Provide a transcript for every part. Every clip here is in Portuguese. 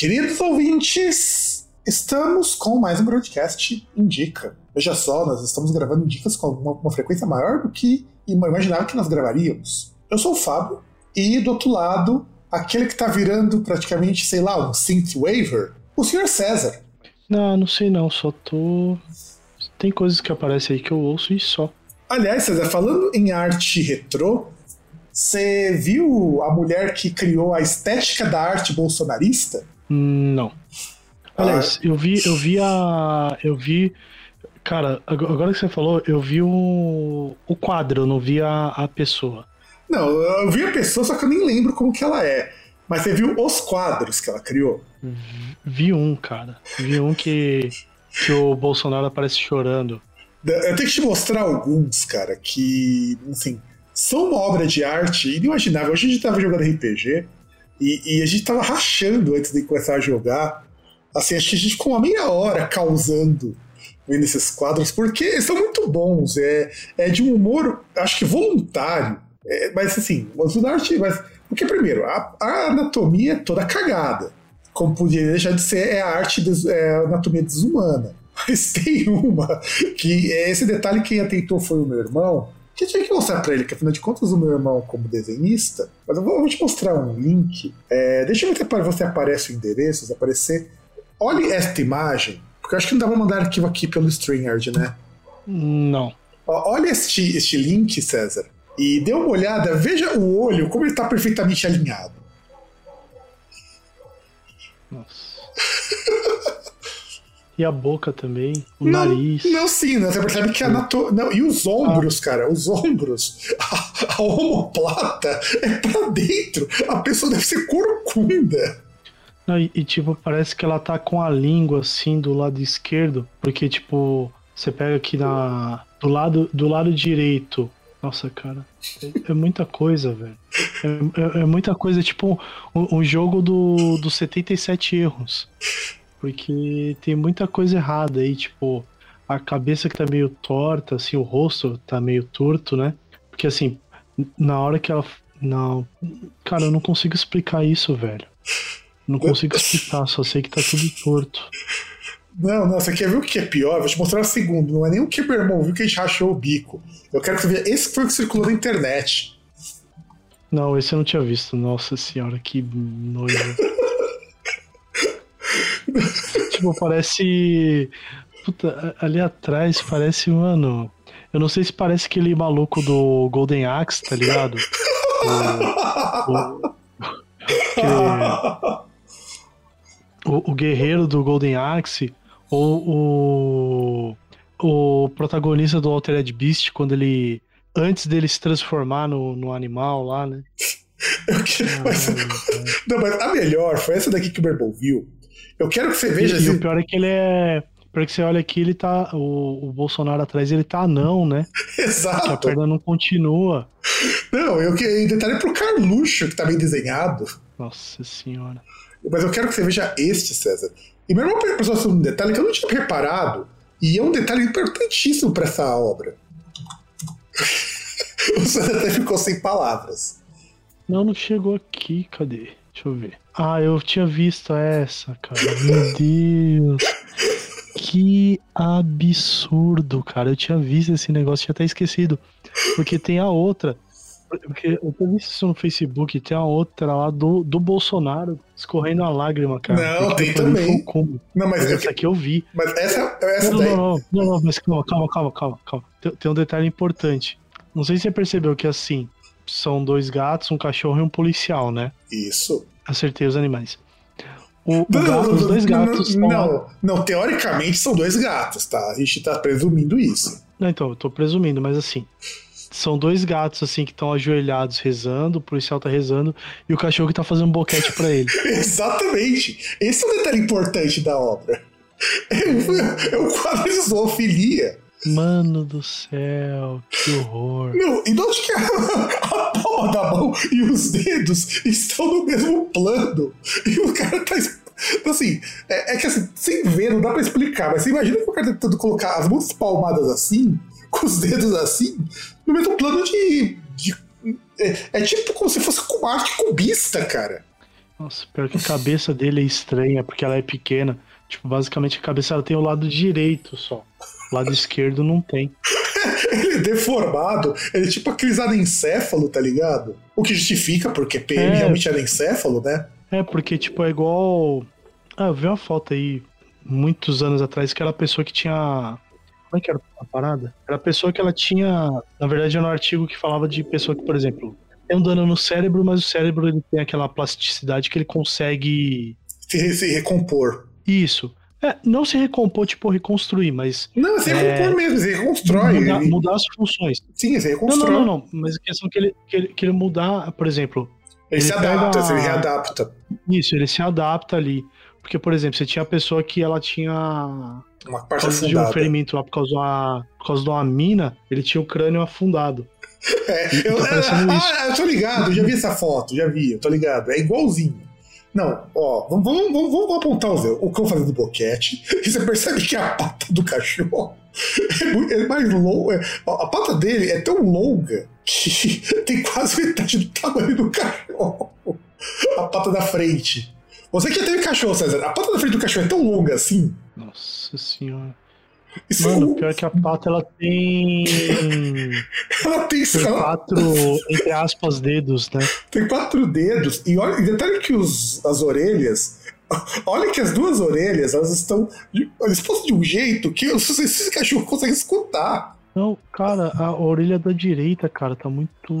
Queridos ouvintes! Estamos com mais um broadcast Indica. Veja só, nós estamos gravando Indicas com uma, uma frequência maior do que imaginava que nós gravaríamos. Eu sou o Fábio, e do outro lado, aquele que está virando praticamente, sei lá, um synthwaver, o Sr. César. Não, não sei não, só tô. Tem coisas que aparecem aí que eu ouço e só. Aliás, César, falando em arte retrô, você viu a mulher que criou a estética da arte bolsonarista? Não. Aliás, eu vi, eu vi a. Eu vi. Cara, agora que você falou, eu vi o, o quadro, eu não vi a, a pessoa. Não, eu vi a pessoa, só que eu nem lembro como que ela é. Mas você viu os quadros que ela criou? Vi um, cara. Vi um que, que o Bolsonaro aparece chorando. Eu tenho que te mostrar alguns, cara, que, assim, são uma obra de arte inimaginável. Hoje a gente tava jogando RPG e, e, a gente tava rachando antes de começar a jogar. Assim, acho que a gente ficou uma meia hora causando vendo esses quadros, porque são muito bons. É, é de um humor, acho que voluntário. É, mas assim, o da arte. Mas, porque, primeiro, a, a, anatomia é toda cagada. Como podia deixar de ser, é a arte, des, é a anatomia desumana. Mas tem uma que esse detalhe quem atentou foi o meu irmão, que tinha que mostrar pra ele, que afinal de contas o meu irmão, como desenhista, mas eu vou, eu vou te mostrar um link. É, deixa eu ver se para você aparece o endereço, se aparecer. Olhe esta imagem, porque eu acho que não dá pra mandar arquivo aqui pelo StreamYard, né? Não. Ó, olha este, este link, César, e dê uma olhada, veja o olho, como ele tá perfeitamente alinhado. Nossa. E a boca também, o não, nariz. Não, sim, né? Você percebe que a nato... não, E os ombros, ah. cara, os ombros, a, a homoplata é pra dentro. A pessoa deve ser corcunda. Não, e, e, tipo, parece que ela tá com a língua assim do lado esquerdo, porque, tipo, você pega aqui na. Do lado, do lado direito. Nossa, cara. É, é muita coisa, velho. É, é, é, muita coisa, tipo um, um jogo do, do 77 erros. Porque tem muita coisa errada aí, tipo, a cabeça que tá meio torta, assim, o rosto tá meio torto, né? Porque assim, na hora que ela. Não. Cara, eu não consigo explicar isso, velho. Não consigo explicar, só sei que tá tudo torto. Não, não, você quer ver o que é pior? Vou te mostrar o segundo. Não é nem o que meu irmão viu que a gente rachou o bico. Eu quero que você veja. Esse foi o que circulou na internet. Não, esse eu não tinha visto. Nossa senhora, que nojo. tipo, parece. Puta, ali atrás parece, mano. Eu não sei se parece aquele maluco do Golden Axe, tá ligado? O, o, o, o, guerreiro do Golden Axe, ou o, o protagonista do Altered Beast, quando ele. Antes dele se transformar no, no animal lá, né? mas, não, mas a melhor foi essa daqui que o Berbol viu eu quero que você veja. E, assim... e o pior é que ele é. Para que você olha aqui, ele tá. O, o Bolsonaro atrás, ele tá não, né? Exato. A perna não continua. Não, eu que detalhe pro Carluxo, que tá bem desenhado. Nossa senhora. Mas eu quero que você veja este, César. E meu irmão pensou sobre um detalhe que eu não tinha reparado. E é um detalhe importantíssimo para essa obra. o César até ficou sem palavras. Não, não chegou aqui, cadê? Deixa eu ver. Ah, eu tinha visto essa, cara. Meu Deus. Que absurdo, cara. Eu tinha visto esse negócio, tinha até esquecido. Porque tem a outra. Porque eu tinha visto isso no Facebook, tem a outra lá do, do Bolsonaro escorrendo a lágrima, cara. Não, tem também. Não, mas, mas essa aqui eu vi. Mas essa, essa não, daí. Não, não, não, não, mas calma, calma, calma, calma. calma. Tem, tem um detalhe importante. Não sei se você percebeu que assim, são dois gatos, um cachorro e um policial, né? Isso. Acertei os animais. O, o gato, os dois gatos. Não, não, não, teoricamente são dois gatos, tá? A gente tá presumindo isso. Não, então, eu tô presumindo, mas assim. São dois gatos, assim, que estão ajoelhados rezando, o policial tá rezando, e o cachorro que tá fazendo um boquete pra ele. Exatamente. Esse é o detalhe importante da obra. É o quadro de zoofilia. Mano do céu, que horror. Não, e onde que a, a palma da mão e os dedos estão no mesmo plano? E o cara tá. Assim, é, é que assim, sem ver, não dá pra explicar, mas você imagina que o cara tá tentando colocar as mãos palmadas assim, com os dedos assim, no mesmo plano de. de- é, é tipo como se fosse com arte cubista, cara. Nossa, pior que a cabeça dele é estranha, porque ela é pequena. Tipo, basicamente a cabeça ela tem o lado direito só. Lado esquerdo não tem. Ele é deformado, ele é tipo aqueles anencéfalo, tá ligado? O que justifica, porque PM É. realmente é anencéfalo, né? É, porque, tipo, é igual. Ah, eu vi uma foto aí, muitos anos atrás, que era a pessoa que tinha. Como é que era a parada? Era a pessoa que ela tinha. Na verdade, era um artigo que falava de pessoa que, por exemplo, tem um dano no cérebro, mas o cérebro ele tem aquela plasticidade que ele consegue. Se, se recompor. Isso. É, não se recompor, tipo, reconstruir, mas Não, se É. recompor mesmo, se reconstrói. mudar, ele- mudar as funções. Sim, se Não, reconstrói. não, não, não. Mas a questão é que ele, que ele, que ele mudar, por exemplo, Ele, se Ele pega adapta, a- ele readapta. isso, ele se adapta ali. Porque, por exemplo, você tinha a pessoa que ela tinha Uma por parte causa de um ferimento lá por causa, de uma, por causa de uma mina, ele tinha o crânio afundado. É, eu, tá isso. ah, eu tô ligado, eu já vi essa foto, já vi, eu tô ligado. É igualzinho. Não, ó, vamos, vamos, vamos, apontar o, o cão fazendo boquete. E você percebe que a pata do cachorro é, é mais longa. A pata dele é tão longa que tem quase metade do tamanho do cachorro. A pata da frente. Você que já teve cachorro, César, a pata da frente do cachorro é tão longa assim. Nossa senhora. Mano, pior que a pata ela tem. ela tem, tem quatro, entre aspas, dedos, né? tem quatro dedos. E olha, detalhe que os, as orelhas. Olha que as duas orelhas, elas estão. Elas estão de um jeito que eu não sei se esse cachorro consegue escutar. Não, cara, a orelha da direita, cara, tá muito.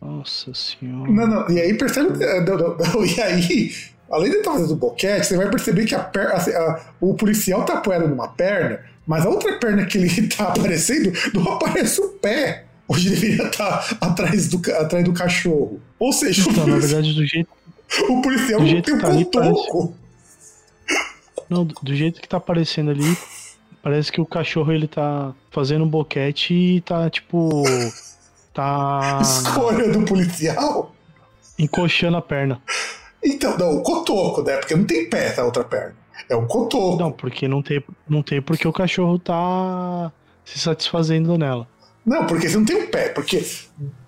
Nossa senhora. Não, não. E aí percebe. é, não, não, não, E aí, além de estar fazendo boquete, você vai perceber que a per, a- o policial tá apoiado numa perna, mas a outra perna que ele tá aparecendo não aparece o pé. Onde deveria estar atrás do, atrás do cachorro. Ou seja, o Então, na policial, verdade, do jeito, o policial do não jeito tem um tá cotoco. não, do do jeito que tá aparecendo ali, parece que o cachorro ele tá fazendo um boquete e tá, tipo. Tá Escolha do policial. encoxando a perna. Então, não, o cotoco, né? Porque não tem pé na outra perna. É um cotoco. Não, porque não tem, não tem porque o cachorro tá se satisfazendo nela. Não, porque você não tem um pé. Porque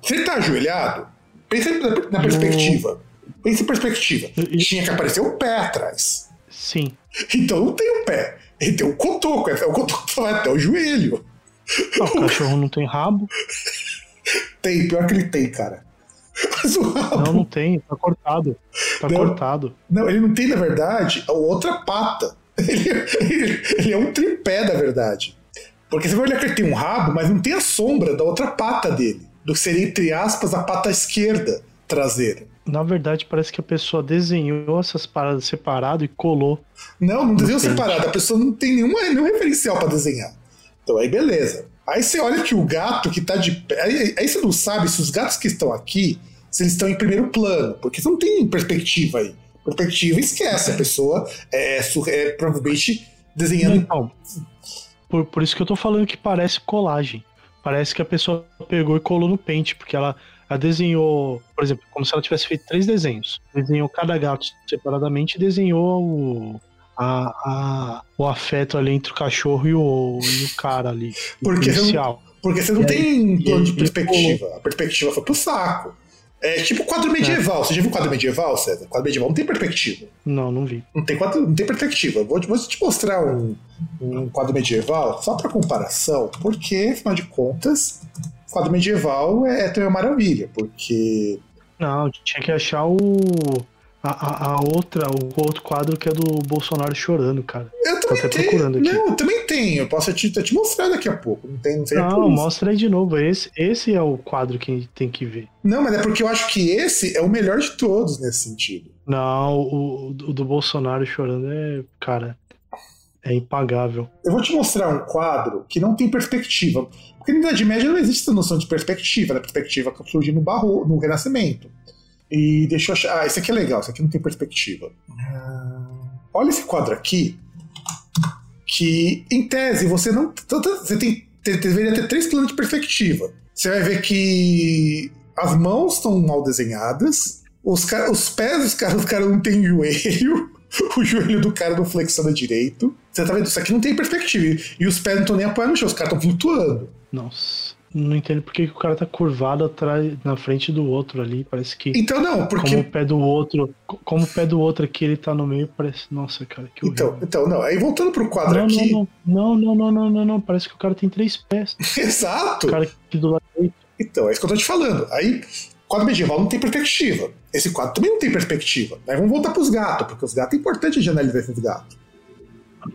você tá ajoelhado, pensa na, na perspectiva. Pensa em perspectiva. Tinha que aparecer o pé atrás. Sim. Então não tem um pé. Ele tem um cotoco. é- O cotoco vai até o joelho. Ah, o cachorro não tem rabo? Tem, pior que ele tem, cara. Mas o rabo. Não, não tem. Tá cortado. Tá Não. cortado. Não, ele não tem, na verdade, a outra pata. Ele, ele- ele é um tripé, na verdade. Porque você vai olhar que ele tem um rabo, mas não tem a sombra da outra pata dele. Do que seria, entre aspas, a pata esquerda traseira. Na verdade, parece que a pessoa desenhou essas paradas separado e colou. Não, não desenhou separado. A pessoa não tem nenhuma, nenhum referencial pra desenhar. Então aí beleza. Aí você olha que o gato que tá de pé. Aí, aí você não sabe se os gatos que estão aqui, se eles estão em primeiro plano. Porque você não tem perspectiva aí. Perspectiva esquece. A pessoa é, sur- é provavelmente desenhando. Então, por, por isso que eu tô falando que parece colagem. Parece que a pessoa pegou e colou no pente, porque ela, ela desenhou, por exemplo, como se ela tivesse feito três desenhos. Desenhou cada gato separadamente e desenhou o, a, a- o afeto ali entre o cachorro e o, e o cara ali. o Porque você não- policial. Porque você não E tem e plano de aí, perspectiva. A perspectiva foi pro saco. É tipo quadro medieval. Você já viu quadro medieval, César? Quadro medieval não tem perspectiva. Não, não vi. Não tem, quadro, não tem perspectiva. Vou, te- vou te mostrar um, um quadro medieval, só para comparação, porque, afinal de contas, quadro medieval é, é também uma maravilha, porque. Não, tinha que achar o. A, a, a outra, o outro quadro que é do Bolsonaro chorando, cara. Eu tô até tem. procurando aqui. Não, também tem. Eu posso te, te mostrar daqui a pouco. Não tem, não Não, mostra aí de novo. Esse, esse é o quadro que a gente tem que ver. Não, mas é porque eu acho que esse é o melhor de todos nesse sentido. Não, o, o do Bolsonaro chorando é, cara, é impagável. Eu vou te mostrar um quadro que não tem perspectiva. Porque na Idade Média não existe essa noção de perspectiva, né? Perspectiva que surgiu no, barro, no Renascimento. E deixa eu achar. Ah, esse aqui é legal, esse aqui não tem perspectiva. Ah, olha esse quadro aqui. Que, em tese, você não. Você tem, te- deveria ter três planos de perspectiva. Você vai ver que as mãos estão mal desenhadas, os, os pés dos caras, os caras não têm joelho, o joelho do cara não flexiona direito. Você tá vendo? Isso aqui não tem perspectiva. E os pés não estão nem apoiando no chão, os caras estão flutuando. Nossa, não entendo por que o cara tá curvado atrás, na frente do outro ali. Parece que. Então, não, porque. Como o pé do outro. Como o pé do outro aqui, ele tá no meio, parece. Nossa, cara, que horrível. Então, então, não. Aí voltando pro quadro não, aqui. não, não, não, não, não, não, não. Parece que o cara tem três pés. Exato! O cara aqui do lado direito. Então, é isso que eu tô te falando. Aí, quadro medieval não tem perspectiva. Esse quadro também não tem perspectiva. Aí vamos voltar pros gatos, porque os gatos é importante de analisar esses gatos.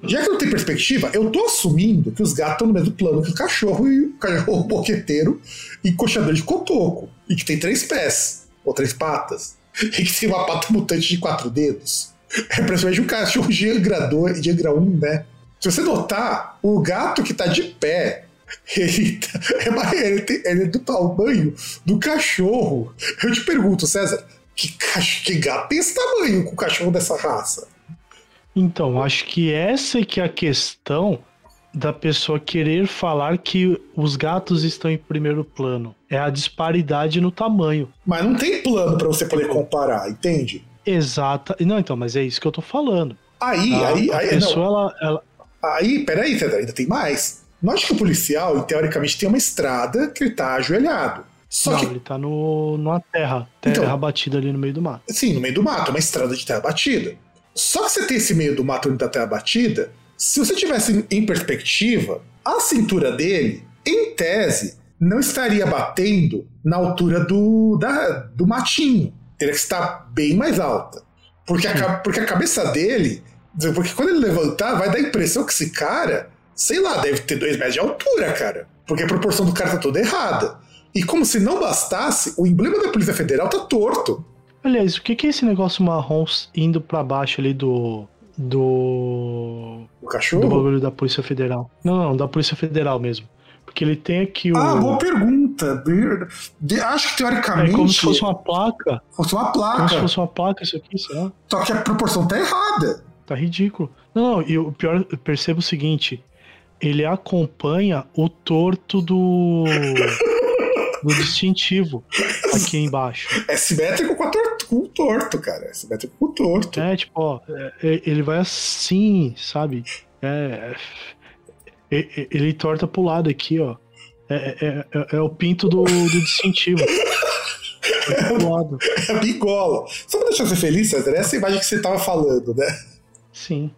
Já que não tem perspectiva, eu tô assumindo que os gatos estão no mesmo plano que o cachorro e o cachorro boqueteiro e coxador de cotoco. E que tem três pés, ou três patas. E que tem uma pata mutante de quatro dedos. É praticamente um cachorro Diagra 2, Diagra 1, né? Se você notar, o gato que tá de pé, ele, tá- é ele, tem- ele é do tamanho do cachorro. Eu te pergunto, César, que, que gato tem esse tamanho com o cachorro dessa raça? Então, acho que essa é que é a questão da pessoa querer falar que os gatos estão em primeiro plano. É a disparidade no tamanho. Mas não tem plano pra você poder comparar, entende? Exata. Não, então, mas é isso que eu tô falando. Aí, A- aí, a aí, pessoa, não, ela, ela- aí, peraí, César, ainda tem mais. Nós que o policial, teoricamente, tem uma estrada que ele tá ajoelhado. Só não, que ele tá no, numa terra. Terra Então. batida ali no meio do mato. Sim, no meio do mato, uma estrada de terra batida. Só que você tem esse meio do mato onde tá terra batida, se você tivesse em perspectiva, a cintura dele, em tese, não estaria batendo na altura do, da- do matinho. Teria que estar bem mais alta. Porque a, ca- porque a cabeça dele. Porque quando ele levantar, vai dar a impressão que esse cara, sei lá, deve ter dois metros de altura, cara. Porque a proporção do cara tá toda errada. E como se não bastasse, o emblema da Polícia Federal tá torto. Aliás, o que é esse negócio marrom indo pra baixo ali do. Do. O Do cachorro? bagulho da Polícia Federal? Não, não, da Polícia Federal mesmo. Porque ele tem aqui o. Ah, boa pergunta. De- Acho que é teoricamente como se fosse uma placa. fosse uma Como se placa. fosse uma placa, isso aqui, sei lá. Só que a proporção tá errada. Tá ridículo. Não, não, e o pior, eu percebo o seguinte: ele acompanha o torto do. do distintivo aqui embaixo. É simétrico com, a tor- com o torto, cara. É simétrico com o torto. É, tipo, ó, é- é- ele vai assim, sabe? É. é- é- ele torta pro lado aqui, ó. É, é- é- é o pinto do, do distintivo. É a bigola. Só pra deixar você feliz, César, essa imagem que você tava falando, né? Sim.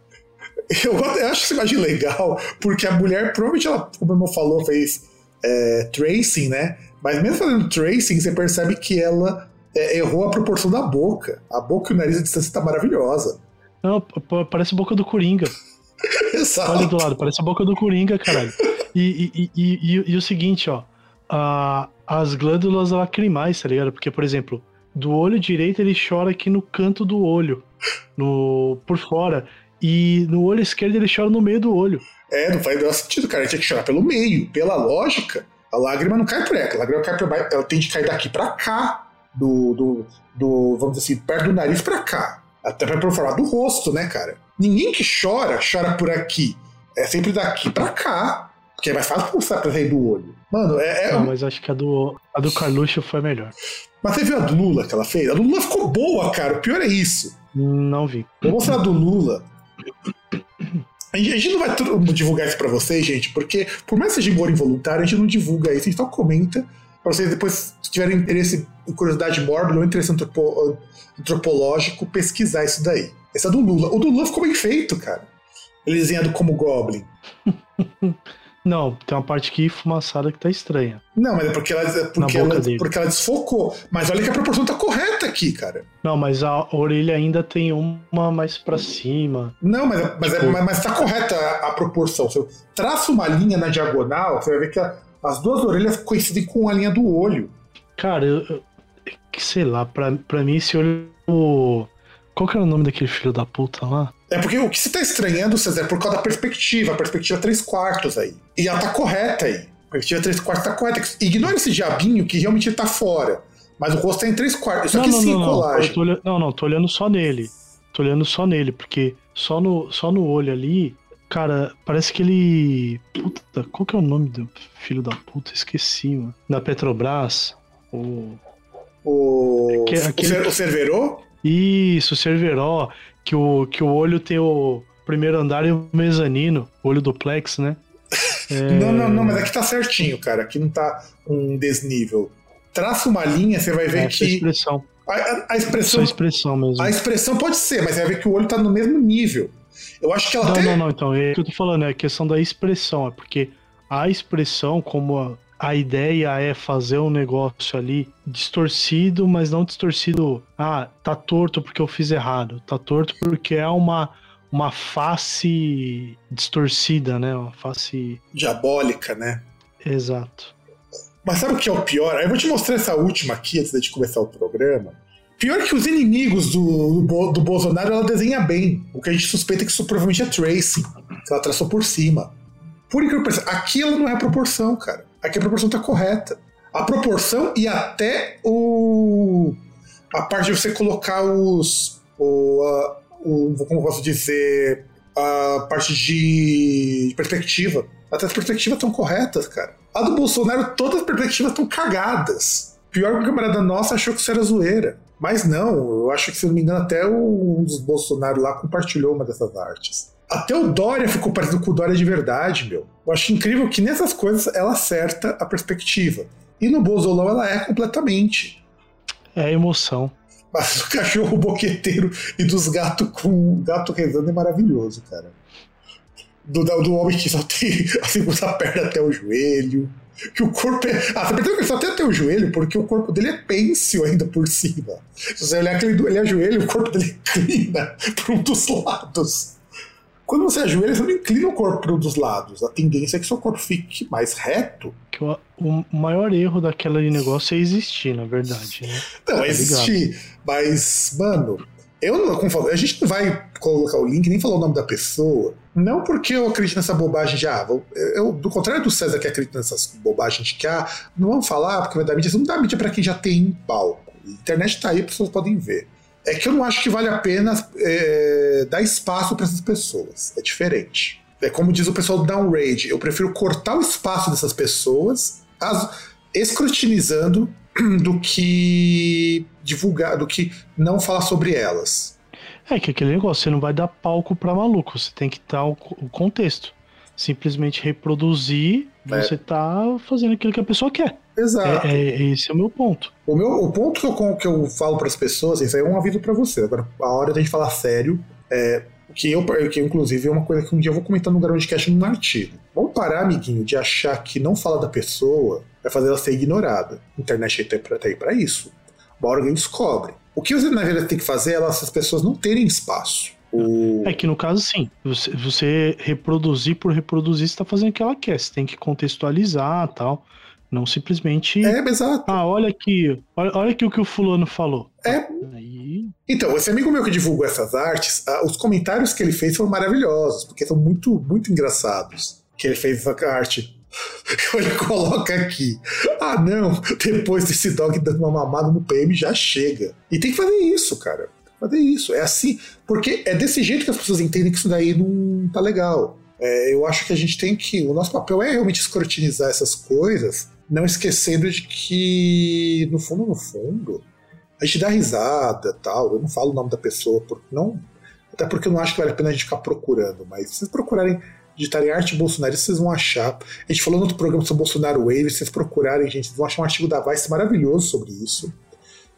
Eu, eu acho essa imagem legal, porque a mulher, provavelmente ela, como o irmão falou, fez é, tracing, né? Mas mesmo fazendo tracing, você percebe que ela é, errou a proporção da boca. A boca e o nariz à distância tá maravilhosa. Não, parece a boca do Coringa. Exato. Olha do lado, parece a boca do Coringa, caralho. E, e, e, e- o seguinte, ó. a- as glândulas lacrimais, tá ligado? Porque, por exemplo, do olho direito ele chora aqui no canto do olho, no por fora. E no olho esquerdo ele chora no meio do olho. É, não faz sentido, cara. A gente tinha que chorar pelo meio. Pela lógica, a lágrima não cai por ela. A lágrima cai por baixo. Ela tem de cair daqui pra cá. Do, do, do, vamos dizer assim, perto do nariz pra cá. Até pra falar do rosto, né, cara? Ninguém que chora, chora por aqui. É sempre daqui pra cá. Porque é mais fácil mostrar pra sair do olho. Mano, é. é- Não, mas acho que a do, a do Carluxo foi melhor. Mas você viu a do Lula que ela fez? A do Lula ficou boa, cara. O pior é isso. Não vi. Vou mostrar a do Lula. A gente não vai divulgar isso pra vocês, gente, porque por mais que seja embora involuntário, a gente não divulga isso, a gente só comenta pra vocês depois, se tiverem interesse curiosidade mórbida ou interesse antropo- antropológico, pesquisar isso daí. Esse é do Lula. O do Lula ficou bem feito, cara. Ele desenhado como Goblin. Não, tem uma parte aqui fumaçada que tá estranha. Não, mas é porque ela, é porque, ela, porque ela desfocou. Mas olha que a proporção tá correta aqui, cara. Não, mas a orelha ainda tem uma mais para cima. Não, mas, mas, é, tipo... é, mas tá correta a, a, proporção. Se eu traço uma linha na diagonal, você vai ver que a, as duas orelhas coincidem com a linha do olho. Cara, eu, eu, sei lá, pra, pra mim esse olho. Qual que era o nome daquele filho da puta lá? É porque o que você tá estranhando, César, é por causa da perspectiva. A perspectiva 3 quartos aí. E ela tá correta aí. A perspectiva 3 quartos tá correta. Ignora esse diabinho que realmente tá fora. Mas o rosto tá em 3 quartos. Isso não, aqui não, sim não, colagem. Não. Olhando, não, não, tô olhando só nele. Tô olhando só nele, porque só no, só no olho ali, cara, parece que ele. Puta, qual que é o nome do filho da puta? Esqueci, mano. Da Petrobras. O. O. Que, aquele... O Cerveró? Isso, o Cerveró que o, que o olho tem o primeiro andar e o mezanino, o olho duplex, né? É... Não, não, não, mas aqui tá certinho, cara. Aqui não tá um desnível. Traça uma linha, você vai ver é, que. A expressão. A, a, a expressão. a expressão mesmo. A expressão pode ser, mas você vai ver que o olho tá no mesmo nível. Eu acho que ela não, até... Não, não, então. É o que eu tô falando, é a questão da expressão. É porque a expressão, como a, a ideia é fazer um negócio ali distorcido, mas não distorcido. Ah, tá torto porque eu fiz errado. Tá torto porque é uma, uma face distorcida, né? Uma face. Diabólica, né? Exato. Mas sabe o que é o pior? Eu vou te mostrar essa última aqui antes de começar o programa. Pior que os inimigos do, do, do Bolsonaro ela desenha bem. O que a gente suspeita é que isso provavelmente é tracing. Que ela traçou por cima. Por incrível que pareça, aqui ela não é a proporção, cara. Aqui a proporção tá correta. A proporção e até o. A parte de você colocar os. O, a, o, como eu posso dizer? A parte de perspectiva. Até as perspectivas estão corretas, cara. A do Bolsonaro, todas as perspectivas estão cagadas. Pior que o camarada nosso achou que isso era zoeira. Mas não, eu acho que, se não me engano, até um dos Bolsonaro lá compartilhou uma dessas artes. Até o Dória ficou parecido com o Dória de verdade, meu. Eu acho incrível que nessas coisas ela acerta a perspectiva. E no Bozolão ela é completamente. É emoção. Mas o cachorro boqueteiro e dos gatos com o gato rezando é maravilhoso, cara. Do, do homem que só tem a segunda perna até o joelho. Que o corpo é. Ah, você percebeu que ele só tem até o joelho, porque o corpo dele é pêncil ainda por cima. Se você olhar aquele ele ajoelha, o corpo dele inclina para um dos lados. Quando você ajoelha, você não inclina o corpo para um dos lados. A tendência é que seu corpo fique mais reto. Que o, o maior erro daquele negócio é existir, na verdade. Né? Não, tá existir. Mas, mano, eu não, a gente não vai colocar o link nem falar o nome da pessoa. Não porque eu acredito nessa bobagem de ah, eu, do contrário do César que acredita nessas bobagens de que ah, não vamos falar porque vai dar mídia, não dá mídia para quem já tem palco. A internet tá aí, as pessoas podem ver é que eu não acho que vale a pena é, dar espaço para essas pessoas. É diferente. É como diz o pessoal do Downrage, eu prefiro cortar o espaço dessas pessoas, as, escrutinizando, do que divulgar, do que não falar sobre elas. É que aquele negócio, você não vai dar palco para maluco, você tem que dar o, o contexto. Simplesmente reproduzir, é. você tá fazendo aquilo que a pessoa quer. Exato. É, é, esse é o meu ponto. O, meu, o ponto que eu, que eu falo para as pessoas, isso aí é um aviso para você. Agora, a hora da gente falar sério, é, que eu, que inclusive é uma coisa que um dia eu vou comentar no Groundcast num artigo. Vamos parar, amiguinho, de achar que não fala da pessoa vai fazer ela ser ignorada. A internet tá aí para isso. Uma hora alguém descobre. O que você, na verdade, tem que fazer é essas pessoas não terem espaço. O... É que no caso, sim. Você, você reproduzir por reproduzir, você está fazendo o que ela quer. Você tem que contextualizar tal. Não simplesmente. É, exato. Ah, olha aqui. Olha, olha aqui o que o fulano falou. É. Aí... Então, esse amigo meu que divulgou essas artes, os comentários que ele fez foram maravilhosos, porque são muito, muito engraçados. Que ele fez essa arte. Ele coloca aqui. Ah, não, depois desse dog dando uma mamada no PM já chega. E tem que fazer isso, cara. Fazer isso. É assim. Porque é desse jeito que as pessoas entendem que isso daí não tá legal. É, eu acho que a gente tem que. O nosso papel é realmente escrutinizar essas coisas não esquecendo de que, no fundo, no fundo, a gente dá risada tal. Eu não falo o nome da pessoa, porque não, até porque eu não acho que vale a pena a gente ficar procurando, mas se vocês procurarem digitarem arte bolsonarista, vocês vão achar. A gente falou no outro programa sobre Bolsonaro Wave, se vocês procurarem, gente, vocês vão achar um artigo da Vice maravilhoso sobre isso.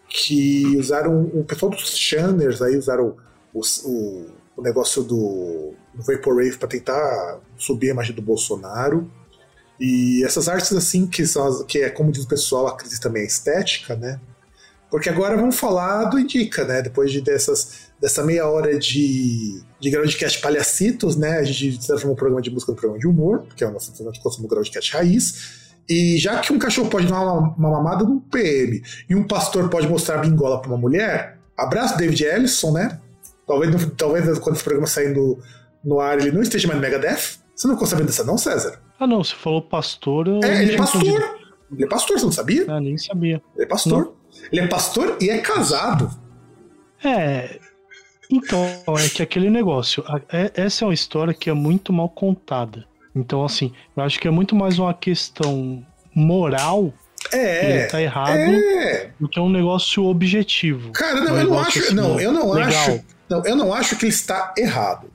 Que usaram. O pessoal dos Shanners aí usaram o, o, o negócio do, do Vaporwave para tentar subir a imagem do Bolsonaro. E essas artes, assim, que, são as, que é como diz o pessoal, a crise também é estética, né? Porque agora vamos falar do Indica, né? Depois de dessas, dessa meia hora de, de Groundcast palhacitos, né? A gente transformou o programa de música no programa de humor, que é o nosso de consumo Groundcast raiz. E já que um cachorro pode dar uma, uma mamada num PM e um pastor pode mostrar a bingola para uma mulher, abraço David Ellison, né? Talvez, talvez quando esse programa sair no, no ar ele não esteja mais no Megadeth. Você não ficou sabendo dessa não, César? Ah não, você falou pastor... É, ele é pastor. Ele é pastor, você não sabia? Ah, nem sabia. Ele é pastor. Não. Ele é pastor e é casado. É. Então, é que aquele negócio. É, essa é uma história que é muito mal contada. Então, assim, eu acho que é muito mais uma questão moral. É. Ele tá errado é. do que um negócio objetivo. Cara, não, um eu não acho. Assim, não, eu não legal. acho. Não, eu não acho que ele está errado.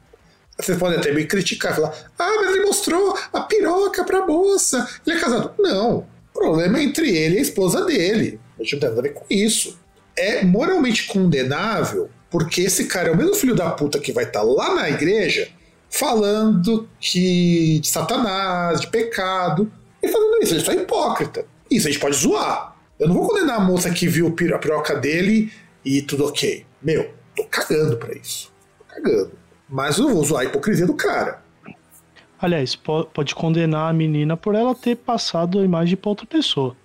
Vocês podem até me criticar falar: ah, mas ele mostrou a piroca pra moça. Ele é casado. Não. O problema é entre ele e a esposa dele. A gente não tem nada a ver com isso. É moralmente condenável porque esse cara é o mesmo filho da puta que vai estar tá lá na igreja falando que de Satanás, de pecado, e fazendo isso. Ele só é hipócrita. Isso a gente pode zoar. Eu não vou condenar a moça que viu a piroca dele e tudo ok. Meu, tô cagando pra isso. Tô cagando. Mas eu não vou zoar a hipocrisia do cara. Aliás, pode condenar a menina por ela ter passado a imagem pra outra pessoa.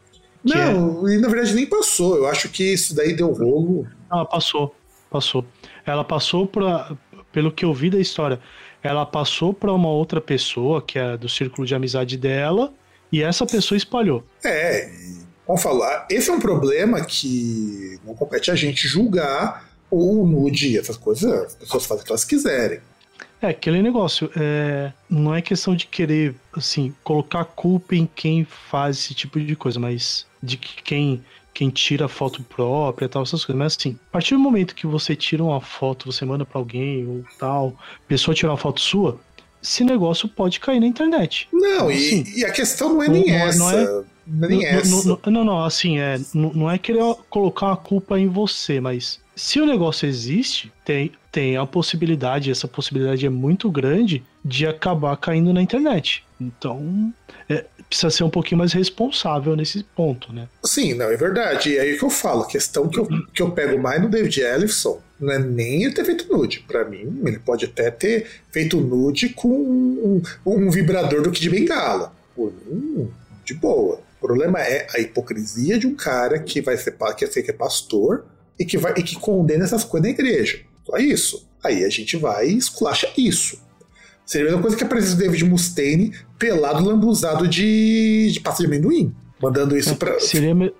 Não, é... e na verdade nem passou. Eu acho que isso daí deu rolo. Ah, passou. Passou. Ela passou pra. Pelo que eu vi da história, ela passou para uma outra pessoa, que é do círculo de amizade dela, e essa pessoa espalhou. É, vamos falar. Esse é um problema que não compete a gente julgar o nude, essas coisas, as pessoas fazem o que elas quiserem. É, aquele negócio, é, não é questão de querer, assim, colocar culpa em quem faz esse tipo de coisa, mas de quem quem tira foto própria e tal, essas coisas. Mas assim, a partir do momento que você tira uma foto, você manda para alguém ou tal, pessoa tirar uma foto sua, esse negócio pode cair na internet. Não, então, assim, e, e, a questão não é nem não, é, essa. Não é, nem não, essa. Não, não, assim, é, não, não é querer colocar a culpa em você, mas se o negócio existe, tem, tem a possibilidade, essa possibilidade é muito grande de acabar caindo na internet. Então, é, precisa ser um pouquinho mais responsável nesse ponto, né? Sim, não, é verdade. E é aí que eu falo, a questão que eu, que eu pego mais no David Ellison não é nem ele ter feito nude. Para mim, ele pode até ter feito nude com um, um vibrador do que de bengala. Por mim, de boa. O problema é a hipocrisia de um cara que vai ser que, ser que é pastor e que, vai, e que condena essas coisas na igreja. Só isso. Aí a gente vai e esculacha isso. Seria a mesma coisa que a presença do David Mustaine pelado lambuzado de, de pasta de amendoim. Mandando isso pra. Seria, me...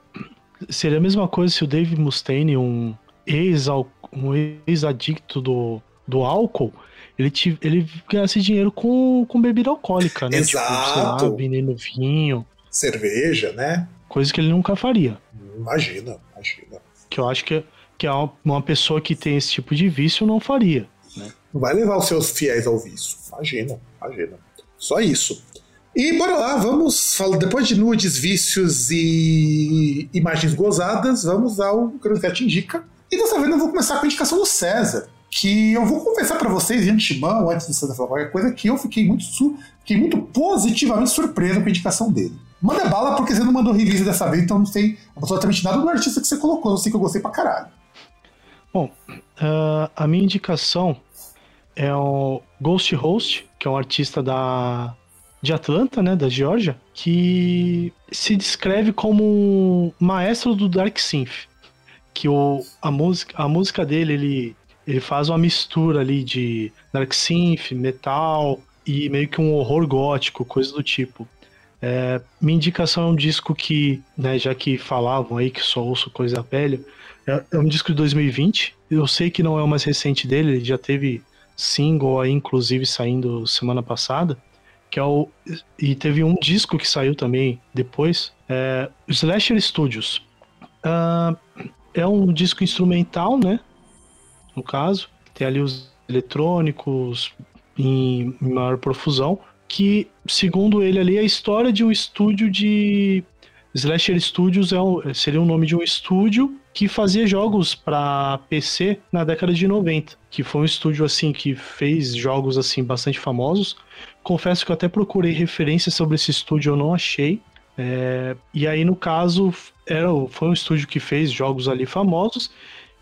seria a mesma coisa se o David Mustaine, um ex-adicto um ex do, do álcool, ele, te, ele ganhasse dinheiro com, com bebida alcoólica, né? Exato. Tipo, sei lá, vinho. Cerveja, né? Coisa que ele nunca faria. Imagina, imagina. Que eu acho que, que uma pessoa que tem esse tipo de vício não faria. Né? Vai levar os seus fiéis ao vício. Imagina, imagina. Só isso. E bora lá, vamos depois de nudes, vícios e imagens gozadas, vamos ao Cronocast Indica. E dessa vez eu vou começar com a indicação do César, que eu vou confessar para vocês de antemão, antes de César falar qualquer coisa, que eu fiquei muito, fiquei muito positivamente surpreso com a indicação dele. Manda bala porque você não mandou release dessa vez, então não sei absolutamente nada do artista que você colocou, eu sei que eu gostei pra caralho. Bom, uh, a minha indicação é o Ghost Host, que é um artista da de Atlanta, né, da Geórgia, que se descreve como maestro do dark synth, que o, a música a música dele ele ele faz uma mistura ali de dark synth, metal e meio que um horror gótico, coisa do tipo. É, minha indicação é um disco que, né, já que falavam aí que só ouço coisa velha, é, é um disco de 2020. Eu sei que não é o mais recente dele, ele já teve single aí, inclusive, saindo semana passada, que é o. E teve um disco que saiu também depois, é, Slasher Studios. Uh, é um disco instrumental, né? No caso, tem ali os eletrônicos em, em maior profusão, que, segundo ele ali, é a história de um estúdio de. Slasher Studios é um, seria o nome de um estúdio que fazia jogos para PC na década de 90, que foi um estúdio assim que fez jogos assim bastante famosos. Confesso que eu até procurei referências sobre esse estúdio, eu não achei. É, e aí, no caso, era, foi um estúdio que fez jogos ali famosos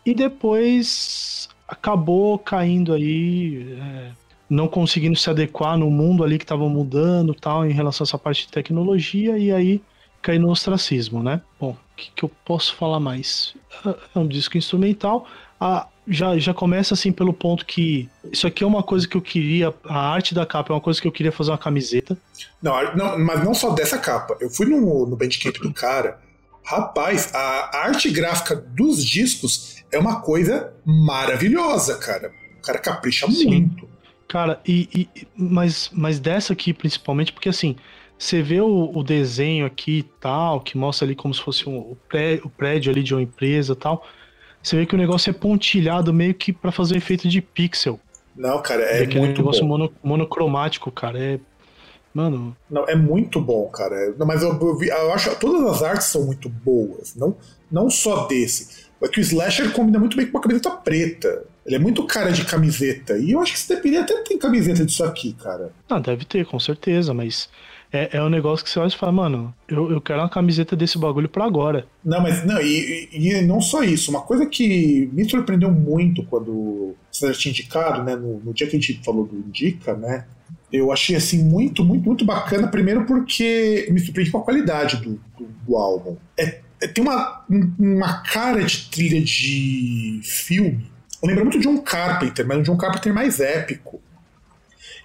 e depois acabou caindo aí, é, não conseguindo se adequar no mundo ali que estava mudando tal, em relação a essa parte de tecnologia, e aí caiu no ostracismo, né? Bom, o que, que eu posso falar mais? É um disco instrumental. Ah, já, já começa assim pelo ponto que isso aqui é uma coisa que eu queria, a arte da capa é uma coisa que eu queria fazer uma camiseta. Não, não mas não só dessa capa. Eu fui no, no Bandcamp do cara. Rapaz, a arte gráfica dos discos é uma coisa maravilhosa, cara. O cara capricha Sim. muito. Cara, e, e, mas, mas dessa aqui principalmente, porque assim, você vê o, o desenho aqui e tal, que mostra ali como se fosse um, o, pré, o prédio ali de uma empresa e tal. Você vê que o negócio é pontilhado meio que para fazer efeito de pixel. Não, cara, é muito um negócio bom. Mono, monocromático, cara. É. Mano. Não, é muito bom, cara. Não, mas eu, eu, eu acho que todas as artes são muito boas. Não, não só desse. É que o Slasher combina muito bem com uma camiseta preta. Ele é muito cara de camiseta. E eu acho que você deveria até ter camiseta disso aqui, cara. Ah, deve ter, com certeza, mas é, é um negócio que você olha e fala, mano, eu, eu quero uma camiseta desse bagulho pra agora. Não, mas não, e, e não só isso. Uma coisa que me surpreendeu muito quando você tinha indicado, né, no, no dia que a gente falou do Indica, né, eu achei assim muito, muito, muito bacana. Primeiro porque me surpreendi com a qualidade do, do, do álbum. É tem uma, uma cara de trilha de filme. Lembra muito de um Carpenter, mas um John Carpenter mais épico.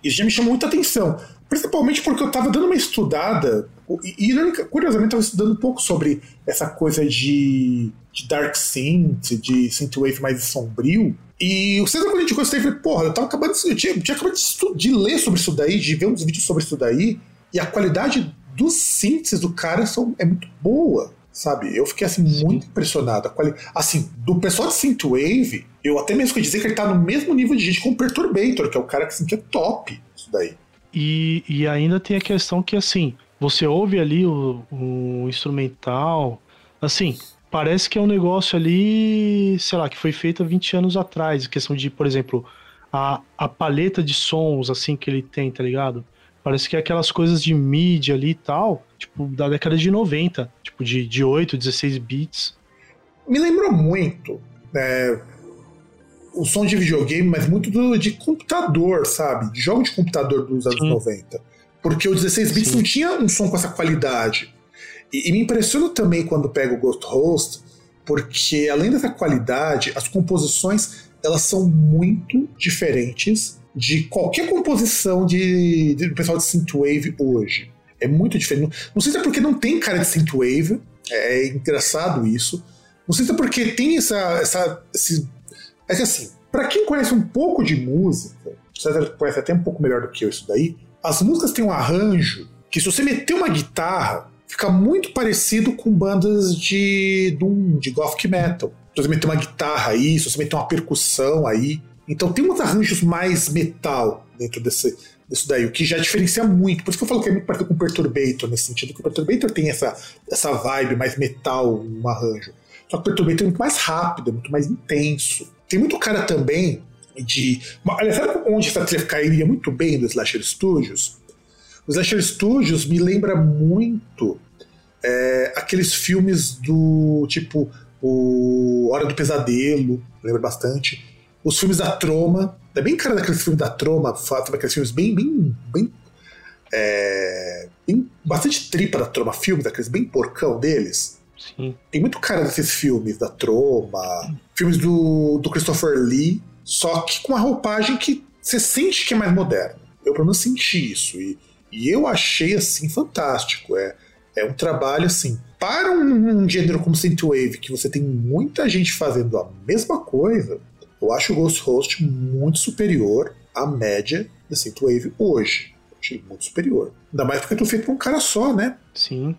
Isso já me chamou muita atenção. Principalmente porque eu estava dando uma estudada, e, e curiosamente estava estudando um pouco sobre essa coisa de, de Dark Synth, de Synthwave mais sombrio. E o César, quando a gente gostei, eu falei, porra, eu tava acabando de, eu tinha, eu tinha acabado de, de, ler sobre isso daí, de ver uns vídeos sobre isso daí, e a qualidade dos synths do cara são, é muito boa sabe? Eu fiquei assim Sim. muito impressionado. Assim, do pessoal de Synthwave, eu até mesmo queria dizer que ele tá no mesmo nível de gente com o Perturbator, que é o cara que, assim, que é top isso daí. E, e ainda tem a questão que, assim, você ouve ali o, o instrumental, assim, parece que é um negócio ali, sei lá, que foi feito há 20 anos atrás. Questão de, por exemplo, a, a paleta de sons, assim, que ele tem, tá ligado? Parece que é aquelas coisas de mídia ali e tal, tipo, da década de 90, tipo, de, de 8, 16 bits. Me lembrou muito é, o som de videogame, mas muito do, de computador, sabe? De jogo de computador dos anos Sim. 90. Porque o 16 bits Sim. não tinha um som com essa qualidade. E, e me impressiona também quando pego o Ghost Host, porque além dessa qualidade, as composições elas são muito diferentes de qualquer composição de, de, do pessoal de synthwave hoje. É muito diferente. Não sei se é porque não tem cara de synthwave, é engraçado isso. Não sei se é porque tem essa. essa esse, é que assim, para quem conhece um pouco de música, você conhece até um pouco melhor do que eu isso daí, as músicas têm um arranjo que se você meter uma guitarra, fica muito parecido com bandas de Doom, de Gothic Metal. Se você meter uma guitarra aí, se você meter uma percussão aí, então tem uns arranjos mais metal dentro desse, disso daí, o que já diferencia muito. Por isso que eu falo que é muito parecido com o Perturbator, nesse sentido, que o Perturbator tem essa, essa vibe mais metal no arranjo. Só que o Perturbator é muito mais rápido, é muito mais intenso. Tem muito cara também de. Olha, sabe onde essa trilha cairia muito bem do Slasher Studios? O Slasher Studios me lembra muito é, aqueles filmes do tipo o Hora do Pesadelo, lembra bastante os filmes da Troma. É bem cara daqueles filmes da Troma, aqueles filmes bem, bem, bem, é, bem bastante tripa da Troma, filmes daqueles bem porcão deles. Sim. Tem muito cara desses filmes da Troma, filmes do, do Christopher Lee, só que com uma roupagem que você sente que é mais moderna. Eu pelo menos senti isso e, e eu achei assim fantástico. É, é um trabalho assim para um, um gênero como Synthwave que você tem muita gente fazendo a mesma coisa eu acho o Ghost Host muito superior à média da Synthwave hoje. Eu achei muito superior. Ainda mais porque tô feito por um cara só, né? Sim.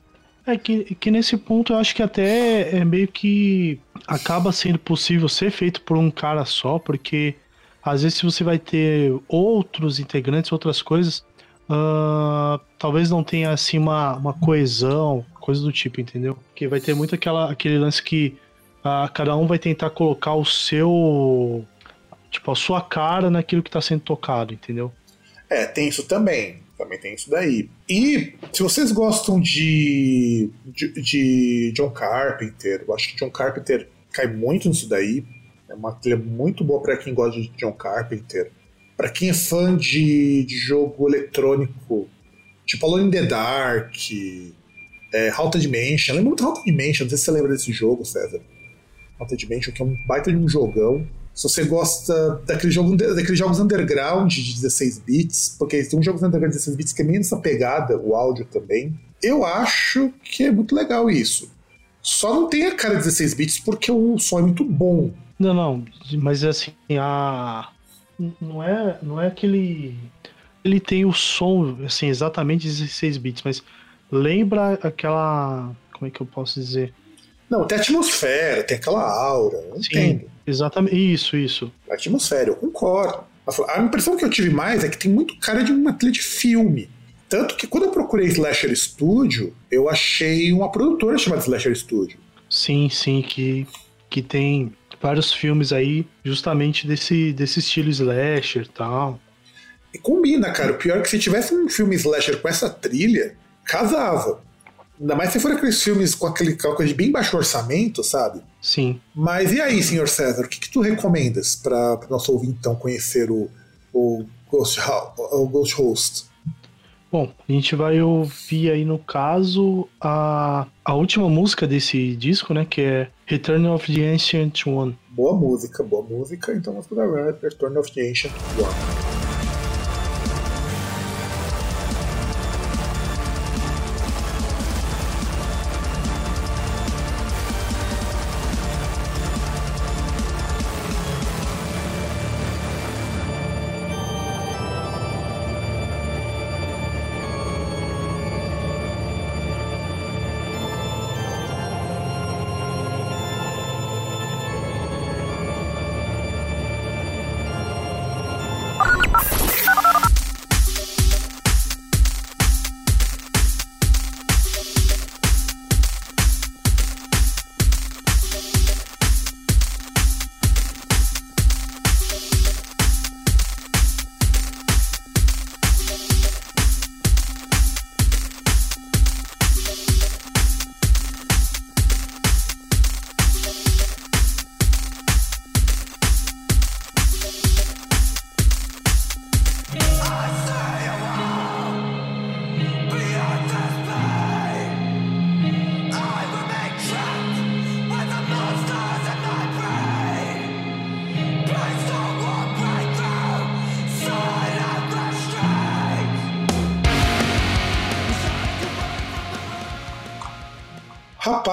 É que, que nesse ponto eu acho que até é meio que acaba sendo possível ser feito por um cara só, porque às vezes se você vai ter outros integrantes, outras coisas, uh, talvez não tenha assim uma, uma coesão, coisa do tipo, entendeu? Porque vai ter muito aquela, aquele lance que ah, cada um vai tentar colocar o seu. Tipo, a sua cara naquilo que tá sendo tocado, entendeu? É, tem isso também. Também tem isso daí. E se vocês gostam de, de, de John Carpenter, eu acho que John Carpenter cai muito nisso daí. É uma trilha muito boa para quem gosta de John Carpenter. Para quem é fã de, de jogo eletrônico, tipo Alone in the Dark, é, Haunted Dimension. Lembra muito Haunted Dimension, não sei se você lembra desse jogo, César. Haunted Dimension, que é um baita de um jogão. Se você gosta daqueles jogos, daqueles jogos underground de 16 bits, porque tem uns jogos underground de 16 bits que é meio nessa pegada, o áudio também. Eu acho que é muito legal isso. Só não tem a cara de 16 bits porque o som é muito bom. Não, não, mas assim, a. Não é, não é aquele. Ele tem o som, assim, exatamente 16 bits, mas lembra aquela. Como é que eu posso dizer? Não, tem atmosfera, tem aquela aura. Eu Sim, entendo. exatamente. Isso, isso. Atmosfera, eu concordo. A impressão que eu tive mais é que tem muito cara de uma trilha de filme. Tanto que quando eu procurei Slasher Studio, eu achei uma produtora chamada Slasher Studio. Sim, sim, que, que tem vários filmes aí justamente desse, desse estilo slasher e tal. E combina, cara. O pior é que se tivesse um filme slasher com essa trilha, casava. Ainda mais se for aqueles filmes com aquele coisa de bem baixo orçamento, sabe? Sim. Mas e aí, senhor César, o que, que tu recomendas para o nosso ouvintão conhecer o, o, Ghost, o Ghost Host? Bom, a gente vai ouvir aí no caso a, a última música desse disco, né? Que é Return of the Ancient One. Boa música, boa música. Então vamos para Return of the Ancient One.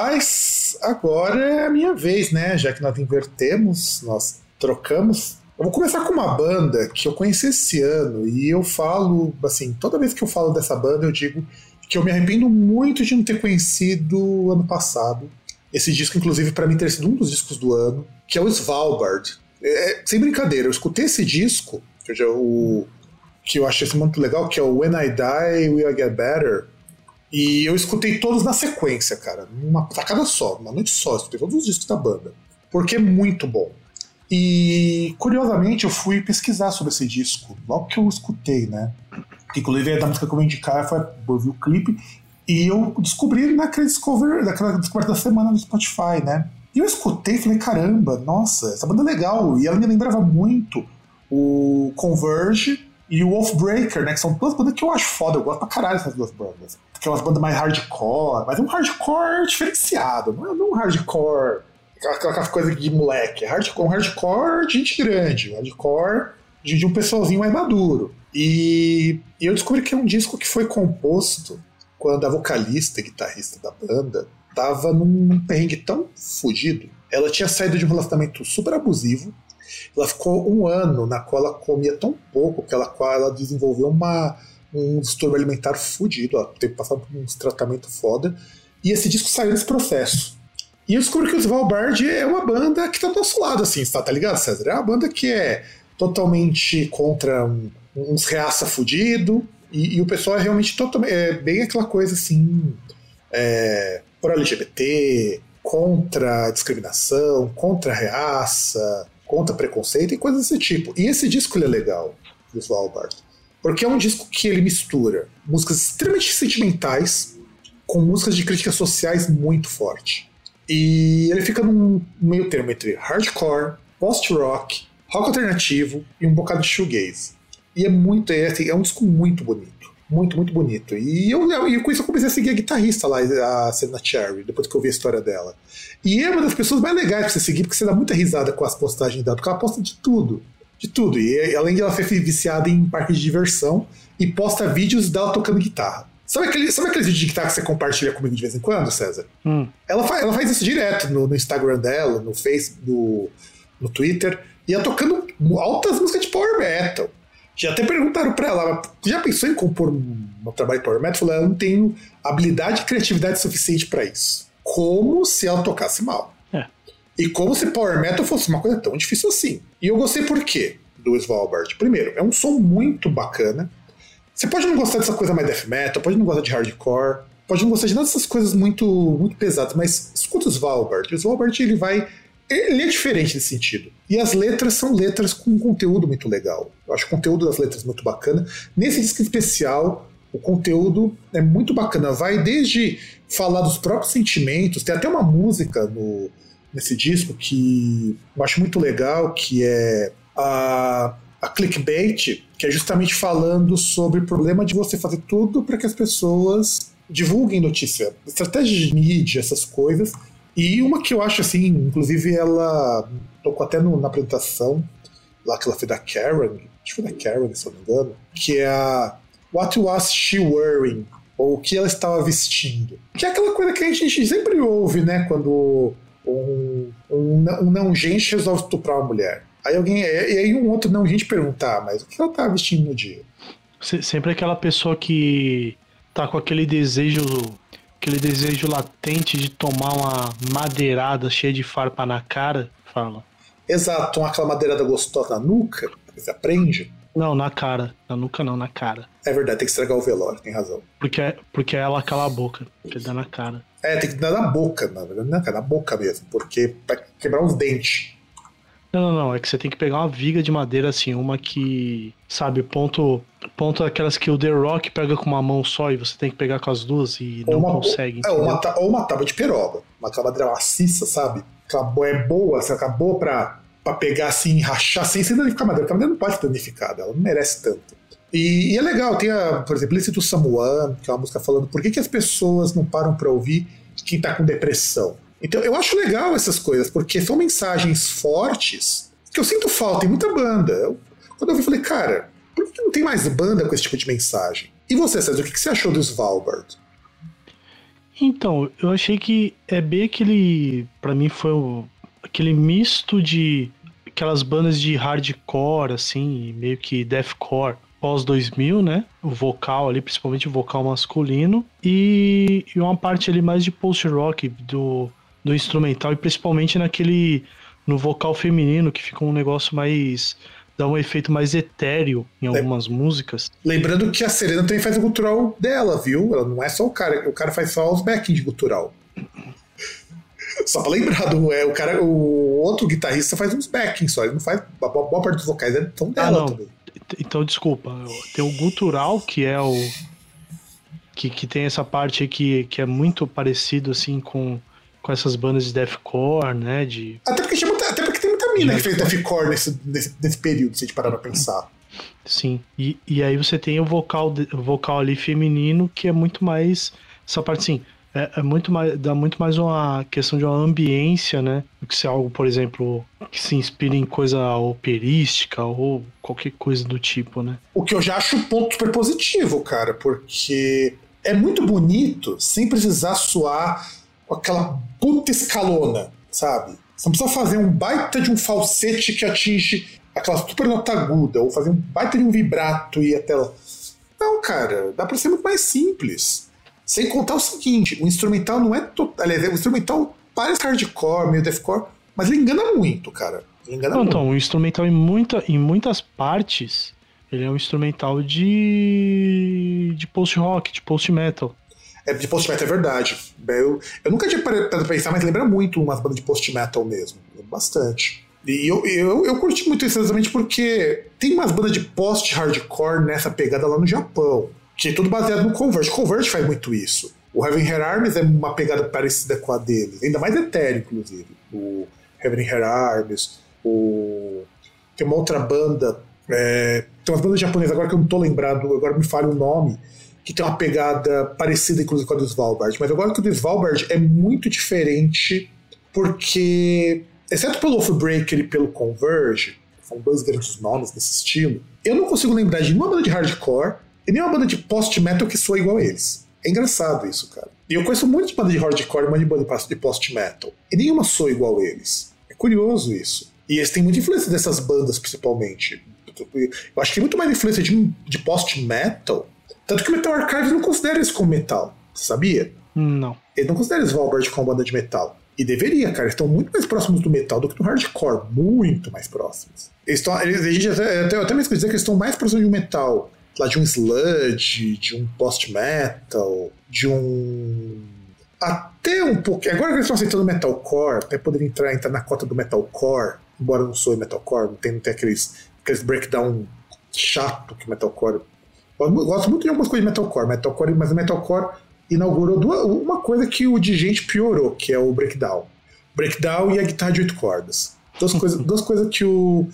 Rapaz, agora é a minha vez, né? Já que nós invertemos, nós trocamos. Eu vou começar com uma banda que eu conheci esse ano e eu falo, assim, toda vez que eu falo dessa banda eu digo que eu me arrependo muito de não ter conhecido ano passado. Esse disco, inclusive, para mim ter sido um dos discos do ano, que é o Svalbard. É, sem brincadeira, eu escutei esse disco, que eu, já, o, que eu achei muito legal, que é o When I Die, Will I Get Better. E eu escutei todos na sequência, cara. Numa tacada só, uma noite só. Escutei todos os discos da banda. Porque é muito bom. E, curiosamente, eu fui pesquisar sobre esse disco. Logo que eu escutei, né? Inclusive, da música que eu vou indicar foi eu vi o clipe. E eu descobri naquele Discover, naquela descoberta da semana no Spotify, né? E eu escutei e falei, caramba, nossa, essa banda é legal. E ela me lembrava muito o Converge e o Wolfbreaker, né? Que são duas bandas que eu acho foda. Eu gosto pra caralho dessas duas bandas que é umas bandas mais hardcore, mas é um hardcore diferenciado, não é um hardcore, aquela, aquela coisa de moleque, é hardcore, um hardcore de gente grande, um hardcore de, de um pessoalzinho mais maduro. E, e, eu descobri que é um disco que foi composto quando a vocalista e guitarrista da banda tava num perrengue tão fodido. Ela tinha saído de um relacionamento super abusivo. Ela ficou um ano na qual ela comia tão pouco que ela, ela desenvolveu uma um distúrbio alimentar fudido, ó, teve que passar por um tratamento foda. E esse disco saiu desse processo. E eu descobri que o Svalbard é uma banda que tá do nosso lado, assim, tá, tá ligado, César? É uma banda que é totalmente contra um, uns reaça fudido, e, e, o pessoal é realmente totalmente, é bem aquela coisa assim, é, pro LGBT, contra discriminação, contra reaça, contra preconceito e coisas desse tipo. E esse disco ele é legal, do Svalbard, porque é um disco que ele mistura músicas extremamente sentimentais com músicas de críticas sociais muito forte. E ele fica num meio termo entre hardcore, post-rock, rock alternativo e um bocado de shoegaze. E é muito, é, assim, é um disco muito bonito. Muito, muito bonito. E eu, eu, com isso eu comecei a seguir a guitarrista lá, a Selena Cherry, depois que eu vi a história dela. E é uma das pessoas mais legais pra você seguir, porque você dá muita risada com as postagens dela, porque ela posta de tudo. De tudo. E além de ela ser viciada em parque de diversão, e posta vídeos dela tocando guitarra. Sabe aquele, sabe aqueles vídeos de guitarra que você compartilha comigo de vez em quando, César? Hum. Ela, faz, ela faz isso direto no, no Instagram dela, no Facebook, no, no Twitter, e ela tocando altas músicas de power metal. Já até perguntaram pra ela, já pensou em compor um, um trabalho de power metal? Falou, eu não tenho habilidade e criatividade suficiente para isso. Como se ela tocasse mal. E como se power metal fosse uma coisa tão difícil assim. E eu gostei por quê do Svalbard? Primeiro, é um som muito bacana. Você pode não gostar dessa coisa mais death metal, pode não gostar de hardcore, pode não gostar de nada dessas coisas muito, muito pesadas, mas escuta o Svalbard. O Svalbard ele vai ele é diferente nesse sentido. E as letras são letras com um conteúdo muito legal. Eu acho o conteúdo das letras muito bacana. Nesse disco especial, o conteúdo é muito bacana. Vai desde falar dos próprios sentimentos, tem até uma música no, nesse disco que eu acho muito legal, que é a, a clickbait, que é justamente falando sobre o problema de você fazer tudo para que as pessoas divulguem notícia. Estratégia de mídia, essas coisas e uma que eu acho assim, inclusive ela tocou até no, na apresentação lá que ela fez da Karen, acho que foi da Karen, se eu não me engano, que é a What Was She Wearing? Ou o que ela estava vestindo. Que é aquela coisa que a gente sempre ouve, né? Quando um, um, um não gente resolve estuprar uma mulher. Aí alguém. E aí um outro não gente perguntar, ah, mas o que ela estava vestindo no dia? Sempre aquela pessoa que tá com aquele desejo aquele desejo latente de tomar uma madeirada cheia de farpa na cara, fala. Exato, tomar aquela madeirada gostosa na nuca, você aprende. Não, na cara. Na nuca não, na cara. É verdade, tem que estragar o velório, tem razão. Porque, porque ela cala a boca, porque dá na cara. É, tem que dar na boca, na verdade, na, na boca mesmo, porque pra quebrar os dentes. Não, não, não. É que você tem que pegar uma viga de madeira assim, uma que, sabe, ponto, ponto aquelas que o The Rock pega com uma mão só e você tem que pegar com as duas e ou não uma, consegue. É, ou uma, ou uma tábua de peroba. Uma madeira maciça, sabe? É boa, você acabou pra, pra pegar assim, rachar sem, sem danificar. Porque a madeira não pode ser danificada, ela não merece tanto. E, e, é legal, tem, a, por exemplo, esse do Samuan, que é uma música falando por que, que as pessoas não param pra ouvir quem tá com depressão. Então eu acho legal essas coisas, porque são mensagens fortes que eu sinto falta em muita banda. Eu, quando eu vi, falei, cara, por que não tem mais banda com esse tipo de mensagem? E você, César, o que, você achou do Svalbard? Então, eu achei que é bem aquele. para mim foi o, aquele misto de aquelas bandas de hardcore, assim, meio que deathcore pós 2000, né? O vocal ali, principalmente o vocal masculino. E, e uma parte ali mais de post-rock, do do instrumental e principalmente naquele no vocal feminino que fica um negócio mais dá um efeito mais etéreo em algumas é. músicas. Lembrando que a Serena também faz o gutural dela, viu? Ela não é só o cara, o cara faz só os backings de gutural. Só pra lembrar, do, é, o cara, o outro guitarrista faz uns backings só, ele não faz. A boa parte dos vocais é tão dela ah, também. Então, desculpa. Tem o gutural, que é o. Que, que tem essa parte aí que, que é muito parecido assim com com essas bandas de deathcore, né? De... Até, porque muita, até porque tem muita mina de que fez deathcore nesse, nesse, nesse período, se a gente parar pra pensar. Sim, e, e aí você tem o vocal, o vocal ali feminino, que é muito mais. Essa parte assim, é, é, muito mais. dá muito mais uma questão de uma ambiência, né? Do que ser algo, por exemplo, que se inspire em coisa operística ou qualquer coisa do tipo, né? O que eu já acho ponto super positivo, cara, porque é muito bonito sem precisar soar com aquela puta escalona, sabe? Você não precisa fazer um baita de um falsete que atinge aquela super nota aguda, ou fazer um baita de um vibrato e até lá. Não, cara, dá pra ser muito mais simples. Sem contar o seguinte, o instrumental não é total. Aliás, o instrumental parece hardcore, meio deathcore, mas ele engana muito, cara. Ele engana não, muito. Então, o instrumental em, muita, em muitas partes, ele é um instrumental de. de post-rock, de post-metal. É, de post-metal é verdade. Eu, eu nunca tinha parado pra pensar, mas lembra muito umas bandas de post-metal mesmo. Bastante. E eu, eu, eu curti muito isso exatamente porque tem umas bandas de post-hardcore nessa pegada lá no Japão. Que é tudo baseado no Converge. Converge faz muito isso. O Heaven Hair Arms é uma pegada parecida com a deles. Ainda mais etéreo, inclusive. O Heaven Hair Arms. O... Tem uma outra banda. É... Tem umas bandas japonesas agora que eu não tô lembrado, agora me falha o nome que tem uma pegada parecida, inclusive, com a do Svalbard. Mas gosto que o do Svalbard é muito diferente, porque, exceto pelo Oathbreaker e pelo Converge, são dois grandes nomes desse estilo, eu não consigo lembrar de nenhuma banda de hardcore e nenhuma banda de post-metal que soa igual a eles. É engraçado isso, cara. E eu conheço muitas bandas de hardcore e muitas bandas de post-metal, e nenhuma soa igual a eles. É curioso isso. E eles têm muita influência dessas bandas, principalmente. Eu acho que tem muito mais influência de, de post-metal tanto que o Metal Archive não considera isso como metal. Sabia? Não. Ele não considera Svalbard como banda de metal. E deveria, cara. Eles estão muito mais próximos do metal do que do hardcore. Muito mais próximos. Eles estão. Eles, a gente até, até, até mesmo dizer que eles estão mais próximos de um metal. Lá de um sludge, de um post-metal, de um. Até um pouco. Agora que eles estão aceitando metalcore, até poderia entrar, entrar na cota do metalcore, embora não sou metalcore, não tem, não tem aqueles, aqueles breakdown chato que metalcore eu gosto muito de algumas coisas de metalcore, metalcore mas o metalcore inaugurou duas, uma coisa que o de gente piorou, que é o breakdown. Breakdown e a guitarra de oito cordas. Duas coisas, duas coisas que o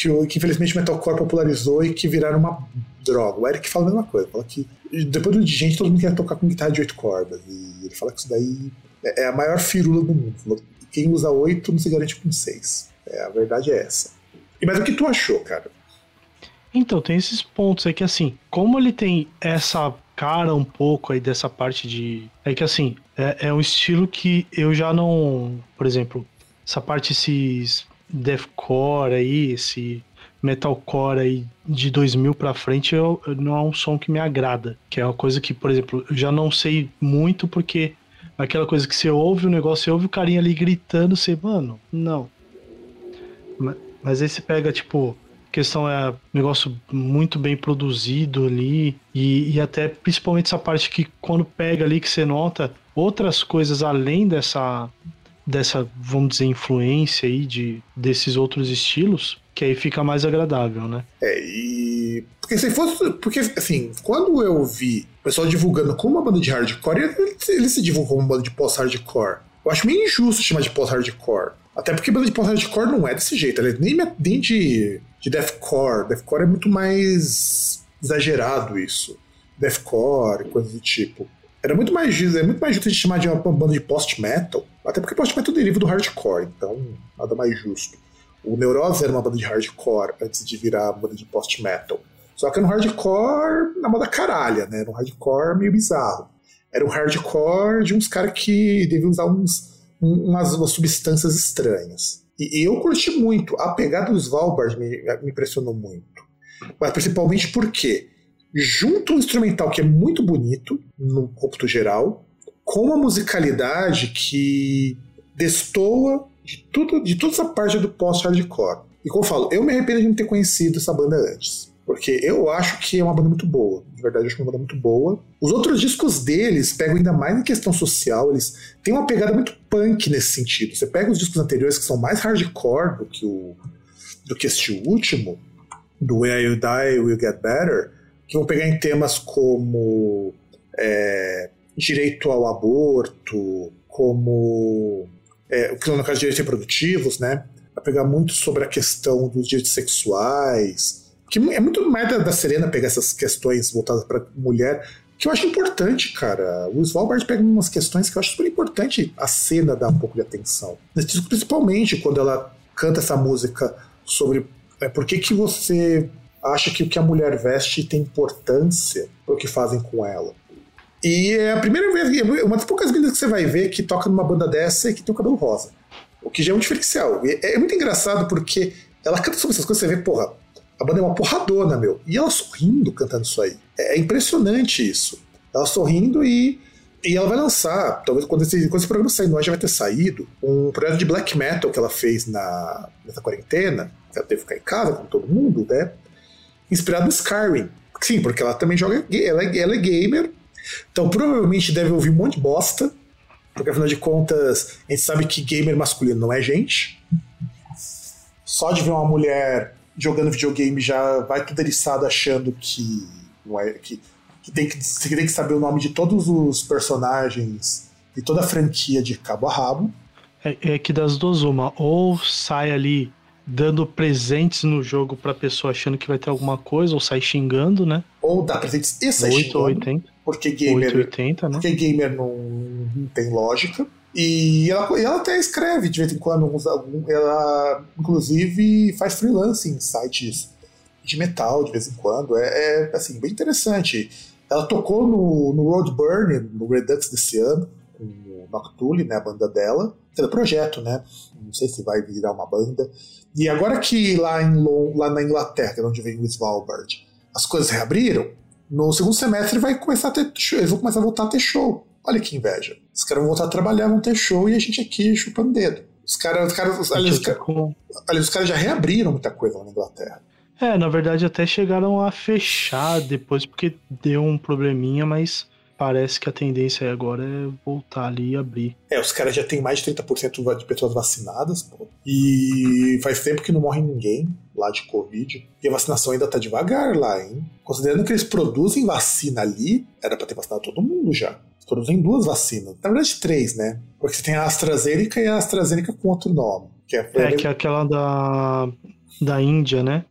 que, que infelizmente o metalcore popularizou e que viraram uma droga. O Eric fala a mesma coisa, fala que depois do de gente todo mundo quer tocar com guitarra de oito cordas. E ele fala que isso daí é, é a maior firula do mundo. Quem usa oito não se garante com seis. É, a verdade é essa. E mas o que tu achou, cara? Então, tem esses pontos aí que assim, como ele tem essa cara um pouco aí dessa parte de. É que assim, é, é um estilo que eu já não. Por exemplo, essa parte, esses deathcore aí, esse metalcore aí de 2000 para frente, eu, não é um som que me agrada. Que é uma coisa que, por exemplo, eu já não sei muito porque aquela coisa que você ouve o negócio, você ouve o carinha ali gritando, você, mano, não. Mas, mas aí você pega, tipo, questão é um negócio muito bem produzido ali e, e até principalmente essa parte que quando pega ali que você nota outras coisas além dessa dessa vamos dizer influência aí de desses outros estilos que aí fica mais agradável, né? É, e. Porque se fosse. Porque, assim, quando eu vi o pessoal divulgando como uma banda de hardcore, ele, ele se divulgou como uma banda de post-hardcore. Eu acho meio injusto chamar de post-hardcore. Até porque banda de post-hardcore não é desse jeito. Ela é nem, nem de de deathcore. Deathcore é muito mais exagerado isso. Deathcore, coisas do tipo. Era muito mais é muito mais justo a gente chamar de uma banda de post-metal, até porque post-metal deriva do hardcore, então nada mais justo. O Neurose era uma banda de hardcore antes de virar uma banda de post-metal. Só que no hardcore, na moda caralha, né? No hardcore meio bizarro. Era um hardcore de uns caras que deviam usar uns, umas, umas substâncias estranhas. E, eu curti muito. A pegada dos Svalbard me, me impressionou muito. Mas principalmente porque junto um instrumental que é muito bonito no cômputo geral, com uma musicalidade que destoa de tudo, de toda essa parte do post-hardcore. E como eu falo, eu me arrependo de não ter conhecido essa banda antes. Porque eu acho que é uma banda muito boa. De verdade, eu acho é uma banda muito boa. Os outros discos deles pegam ainda mais em questão social. Eles têm uma pegada muito punk nesse sentido. Você pega os discos anteriores que são mais hardcore do que, o, do que este último, do Where You Die, Will Get Better, que vão pegar em temas como é, direito ao aborto, como é, o que no caso direitos reprodutivos, né? Vai pegar muito sobre a questão dos direitos sexuais, que é muito mais da, Serena pegar essas questões voltadas para mulher, que eu acho importante, cara. O Svalbard pega umas questões que eu acho super importante a cena dar um pouco de atenção. Principalmente quando ela canta essa música sobre é, por que, que você acha que o que a mulher veste tem importância para o que fazem com ela. E é a primeira vez, uma das poucas vezes que você vai ver que toca numa banda dessa e que tem o cabelo rosa. O que já é um diferencial. É, é muito engraçado porque ela canta sobre essas coisas, você vê, porra, a banda é uma porradona, meu. E ela sorrindo cantando isso aí. É impressionante isso. Ela sorrindo e. E ela vai lançar, talvez quando esse, quando esse programa sair ar já vai ter saído, um projeto de black metal que ela fez na, nessa quarentena, ela teve que ficar em casa, como todo mundo, né? Inspirado no Skyrim. Sim, porque ela também joga. Ela é, ela é gamer, Então provavelmente deve ouvir um monte de bosta, porque afinal de contas a gente sabe que gamer masculino não é gente. Só de ver uma mulher jogando videogame já vai tudo eriçado achando que, não é, que, que, tem que, que tem que saber o nome de todos os personagens e toda a franquia de cabo a rabo. É, é que das duas, uma, ou sai ali dando presentes no jogo pra pessoa achando que vai ter alguma coisa, ou sai xingando, né? Ou dá presentes e sai 8 xingando. ou 80. Porque gamer, 880, né? porque gamer não, não tem lógica. E ela, ela até escreve de vez em quando, uns, algum, ela inclusive faz freelance em sites de metal de vez em quando. É, é, assim, bem interessante. Ela tocou no, no Roadburn, no Redux desse ano, com o Noctule, né, a banda dela. Pelo projeto, né? Não sei se vai virar uma banda. E agora que lá, em, lá na Inglaterra, é onde vem o Svalbard, as coisas reabriram, no segundo semestre vai começar a ter show, eles vão começar a voltar a ter show. Olha que inveja. Os caras vão voltar a trabalhar, vão ter show e a gente aqui chupando dedo. Os caras, os caras, os, aliás, os, caras- com- aliás, os caras já reabriram muita coisa lá na Inglaterra. É, na verdade até chegaram a fechar depois porque deu um probleminha, mas parece que a tendência aí agora é voltar ali e abrir. É, os caras já têm mais de 30% de pessoas vacinadas, pô. E faz tempo que não morre ninguém lá de Covid. E a vacinação ainda tá devagar lá, hein? Considerando que eles produzem vacina ali, era pra ter vacinado todo mundo já. Eles produzem duas vacinas. Na verdade, três, né? Porque você tem a AstraZeneca e a AstraZeneca com outro nome. Que é, É, que é aquela da, da Índia, né?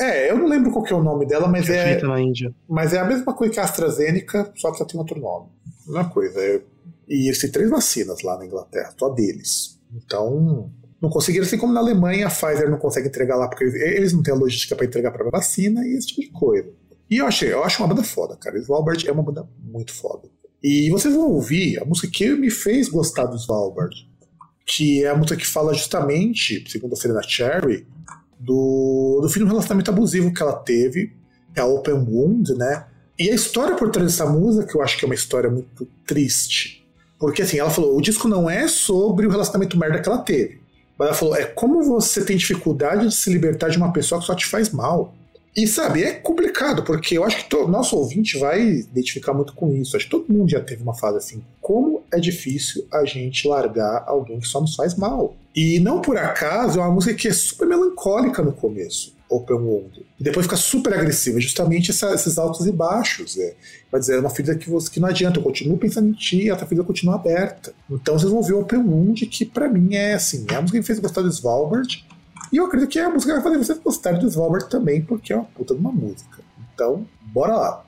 É, eu não lembro qual que é o nome dela, mas é é, feita na Índia. mas é a mesma coisa que a AstraZeneca, só que ela tem outro nome. Mesma coisa. é- E eles têm três vacinas lá na Inglaterra, só deles. Então, não conseguiram, assim como na Alemanha, a Pfizer não consegue entregar lá, porque eles, eles não têm a logística para entregar para vacina e esse tipo de coisa. E eu achei, eu acho uma banda foda, cara. Svalbard é uma banda muito foda. E vocês vão ouvir a música que me fez gostar do Svalbard, que é a música que fala justamente, segundo a Serena Cherry, do, do fim de um relacionamento abusivo que ela teve, é a Open Wound, né? E a história por trás dessa música, que eu acho que é uma história muito triste. Porque assim, ela falou, o disco não é sobre o relacionamento merda que ela teve. Mas ela falou, é como você tem dificuldade de se libertar de uma pessoa que só te faz mal. E sabe, é complicado, porque eu acho que o nosso ouvinte vai identificar muito com isso. Acho que todo mundo já teve uma fase assim. Como é difícil a gente largar alguém que só nos faz mal. E não por acaso é uma música que é super melancólica no começo, Open Wound. E depois fica super agressiva, justamente essa- esses altos e baixos. É. Vai dizer, é uma ferida que, você, que não adianta, eu continuo pensando em ti e essa ferida continua aberta. Então vocês vão ver Open Wound, que pra mim é assim, é a música que me fez gostar do Svalbard. E eu acredito que é a música que vai fazer vocês gostarem do Svalbard também, porque é uma puta de uma música. Então, bora lá.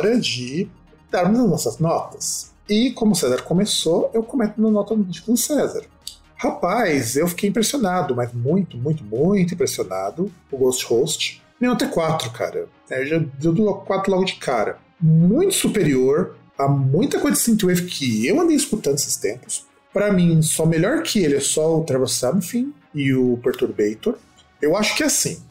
Hora de darmos as nossas notas. E como o César começou, eu comento na nota do César. Rapaz, eu fiquei impressionado, mas muito, muito, muito impressionado. O Ghost Host. Minha nota é 4, cara. É, Eu já eu dou 4 logo de cara. Muito superior a muita coisa de Synthwave que eu andei escutando esses tempos. Pra mim, só melhor que ele é só o Trevor Something e o Perturbator. Eu acho que é assim.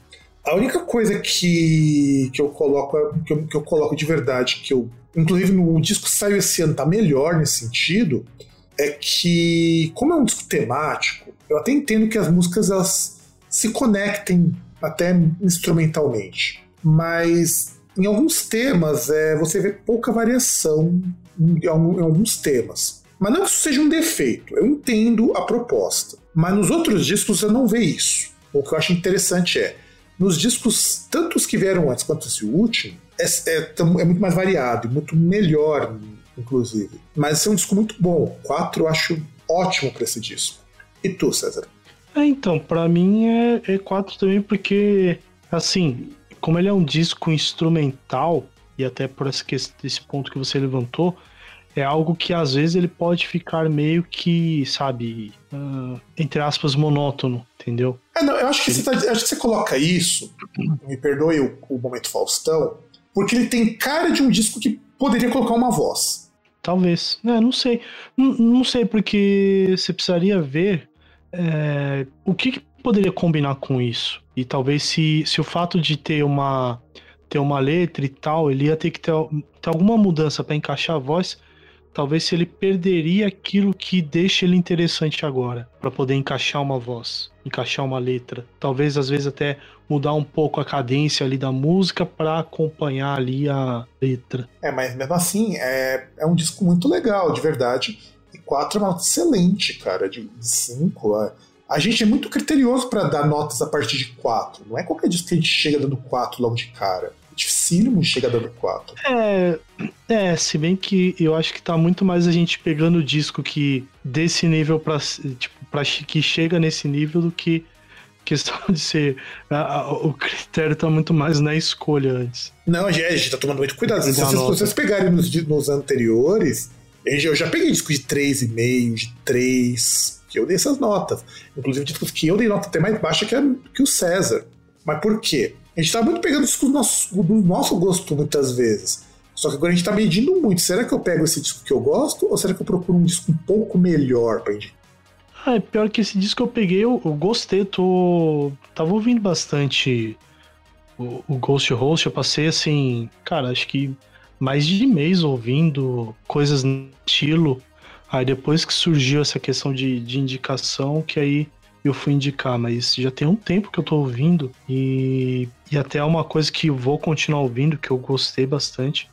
A única coisa que, que, eu coloco, que, eu, que eu coloco de verdade, que eu. Inclusive no disco que saiu esse ano tá melhor nesse sentido, é que, como é um disco temático, eu até entendo que as músicas elas se conectem até instrumentalmente. Mas em alguns temas é, você vê pouca variação em, em alguns temas. Mas não que isso seja um defeito, eu entendo a proposta. Mas nos outros discos eu não vê isso. O que eu acho interessante é, nos discos, tanto os que vieram antes quanto esse último, é, é, é muito mais variado, muito melhor, inclusive. Mas é um disco muito bom. Quatro eu acho ótimo para esse disco. E tu, César? É, então, para mim é, é quatro também, porque, assim, como ele é um disco instrumental, e até por esse, esse ponto que você levantou, é algo que às vezes ele pode ficar meio que, sabe, uh, entre aspas, monótono, entendeu? É, não, eu acho que, você, tá, acho que você coloca isso, me perdoe o, o momento Faustão, porque ele tem cara de um disco que poderia colocar uma voz. Talvez. É, não sei. Não, não sei, porque você precisaria ver é, o que, que, poderia combinar com isso. E talvez se, se o fato de ter uma, ter uma letra e tal, ele ia ter que ter, ter alguma mudança para encaixar a voz talvez se ele perderia aquilo que deixa ele interessante agora, para poder encaixar uma voz, encaixar uma letra. Talvez às vezes até mudar um pouco a cadência ali da música para acompanhar ali a letra. É, mas mesmo assim, é, é um disco muito legal, de verdade. E 4 é uma nota excelente, cara, de 5. É. A gente é muito criterioso para dar notas a partir de 4. Não é qualquer disco que a gente chega dando 4 logo de cara dificílimo chegar dando 4. É, é, se bem que eu acho que tá muito mais a gente pegando o disco que desse nível pra, tipo, pra, que chega nesse nível do que questão de ser. A, a, o critério tá muito mais na escolha antes. Não, a gente tá tomando muito cuidado. Se vocês, vocês, pegarem nos, nos anteriores, eu já peguei disco de 3,5, de 3, que eu dei essas notas. Inclusive discos que eu dei nota até mais baixa que, a, que o César. Mas por quê? A gente tá muito pegando isso do nosso, do nosso gosto muitas vezes. Só que agora a gente tá medindo muito. Será que eu pego esse disco que eu gosto ou será que eu procuro um disco um pouco melhor pra indicar? Ah, é pior que esse disco que eu peguei, eu, eu gostei, tô. Tava ouvindo bastante o, o, Ghost Host, eu passei assim, cara, acho que mais de mês ouvindo coisas no estilo. Aí depois que surgiu essa questão de, de indicação, que aí eu fui indicar, mas já tem um tempo que eu tô ouvindo e, e até é uma coisa que vou continuar ouvindo, que eu gostei bastante.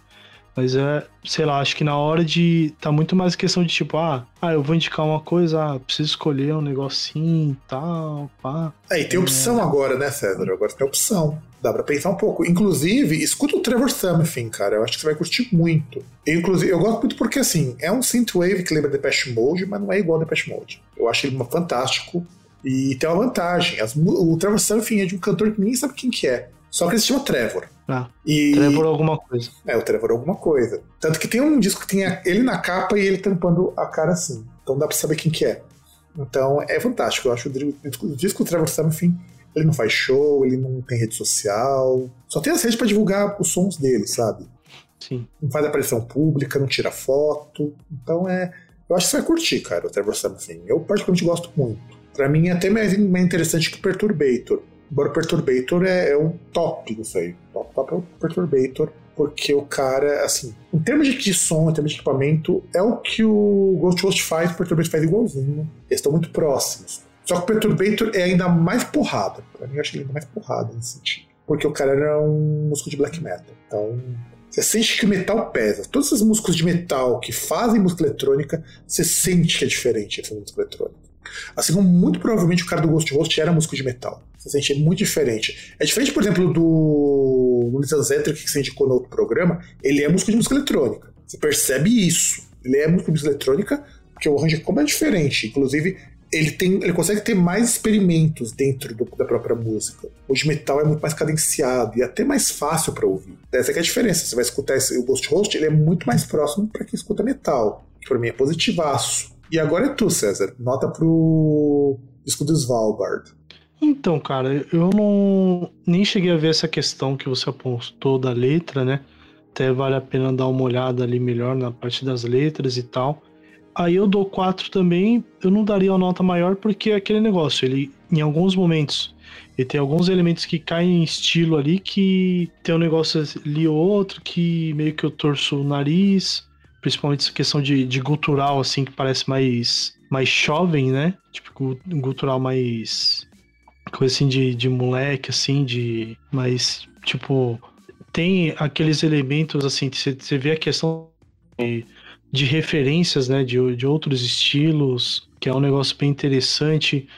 Mas é, sei lá, acho que na hora de. Tá muito mais questão de tipo, ah, ah eu vou indicar uma coisa, ah, preciso escolher um negocinho e tal, pá. É, e tem opção é... agora, né, César? Agora tem opção. Dá pra pensar um pouco. Inclusive, escuta o Trevor Something, cara. Eu acho que você vai curtir muito. Eu, inclusive, eu gosto muito porque, assim, é um synthwave que lembra Depeche Mode, mas não é igual a Depeche Mode. Eu acho ele fantástico. E tem uma vantagem. As, o Trevor Surfing é de um cantor que ninguém sabe quem que é. Só que ele se chama Trevor. Ah, e... Trevor alguma coisa. É, o Trevor alguma coisa. Tanto que tem um disco que tem ele na capa e ele tampando a cara assim. Então dá pra saber quem que é. Então é fantástico. Eu acho o disco do Trevor Something, ele não faz show, ele não tem rede social. Só tem as redes para divulgar os sons dele, sabe? Sim. Não faz aparição pública, não tira foto. Então é. Eu acho que você vai curtir, cara, o Trevor Something. Eu particularmente gosto muito. Para mim é até mais, interessante que o Perturbator. Embora o Perturbator é, é o top disso aí. Top, top é o Perturbator. Porque o cara, assim, em termos de som, em termos de equipamento, é o que o Ghost Ghost faz, o Perturbator faz igualzinho. Eles estão muito próximos. Só que o Perturbator é ainda mais porrada. Pra mim, eu acho ele ainda mais porrada nesse sentido. Porque o cara era um músico de black metal. Então, você sente que o metal pesa. Todos esses músicos de metal que fazem música eletrônica, você sente que é diferente essa música eletrônica. Assim como muito provavelmente o cara do Ghost Host era músico de metal. Sente é muito diferente. É diferente, por exemplo, do Luiz Zetrick, que você indicou no outro programa. Ele é músico de música eletrônica. Você percebe isso. Ele é músico de música eletrônica, porque o arranjo como é diferente. Inclusive, ele, tem, ele consegue ter mais experimentos dentro do, da própria música. O de metal é muito mais cadenciado e até mais fácil para ouvir. Essa é a diferença. Você vai escutar esse, o Ghost Host, ele é muito mais próximo para quem escuta metal. Que para mim é positivaço. E agora é tu, César. Nota pro disco do Svalbard. Então, cara, eu não nem cheguei a ver essa questão que você apontou da letra, né? Até vale a pena dar uma olhada ali melhor na parte das letras e tal. Aí eu dou 4 também, eu não daria uma nota maior porque é aquele negócio, ele em alguns momentos ele tem alguns elementos que caem em estilo ali que tem um negócio ali ou outro que meio que eu torço o nariz, principalmente essa questão de, de gutural, assim, que parece mais, mais jovem, né? Tipo, gutural mais. coisa assim de, de moleque, assim, de. mais. tipo. tem aqueles elementos, assim, você vê a questão de, de referências, né, de, de outros estilos, que é um negócio bem interessante.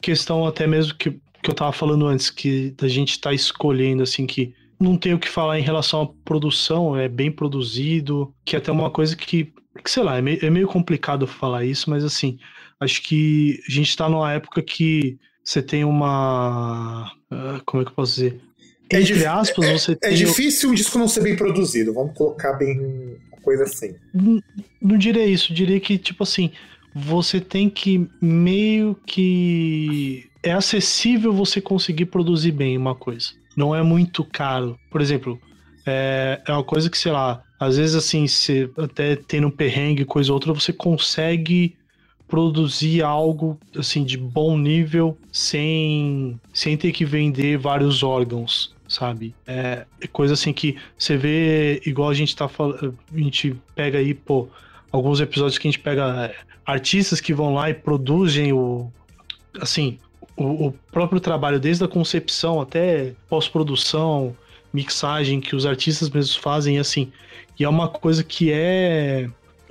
Questão até mesmo que, que eu tava falando antes, que a gente tá escolhendo, assim, que não tem o que falar em relação à produção, é bem produzido, que é até uma coisa que, que sei lá, é meio, é meio complicado falar isso, mas assim, acho que a gente tá numa época que você tem uma. Uh, como é que eu posso dizer? É Entre aspas, é, você é, tem. É difícil um disco não ser bem produzido, vamos colocar bem uma coisa assim. Não, não diria isso, diria que, tipo assim, você tem que meio que. É acessível você conseguir produzir bem uma coisa. Não é muito caro. Por exemplo, é, é uma coisa que, sei lá, às vezes assim, você até tendo um perrengue, coisa ou outra, você consegue produzir algo assim de bom nível sem sem ter que vender vários órgãos sabe é, é coisa assim que você vê igual a gente tá falando a gente pega aí pô alguns episódios que a gente pega é, artistas que vão lá e produzem o assim o, o próprio trabalho desde a concepção até pós-produção mixagem que os artistas mesmos fazem assim e é uma coisa que é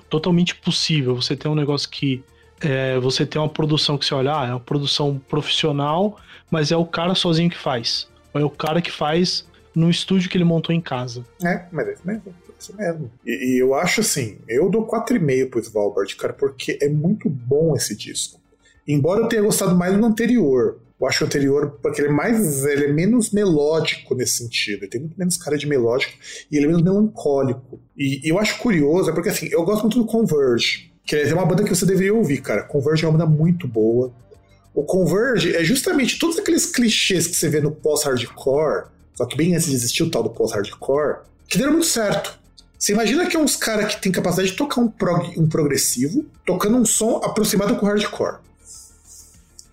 totalmente possível você ter um negócio que é, você tem uma produção que você olha, ah, é uma produção profissional, mas é o cara sozinho que faz. Ou é o cara que faz no estúdio que ele montou em casa. É, mas é isso mesmo. É isso mesmo. E, e eu acho assim, eu dou 4,5 pro Svalbard, cara, porque é muito bom esse disco. Embora eu tenha gostado mais do anterior. Eu acho o anterior, porque ele é mais. Ele é menos melódico nesse sentido. Ele tem muito menos cara de melódico e ele é menos melancólico. E, e eu acho curioso, é porque assim, eu gosto muito do Converge. Que é uma banda que você deveria ouvir, cara. Converge é uma banda muito boa. O Converge é justamente todos aqueles clichês que você vê no pós-hardcore, só que bem antes de existir o tal do pós-hardcore, que deram muito certo. Você imagina que é uns caras que tem capacidade de tocar um, prog, um progressivo, tocando um som aproximado com hardcore.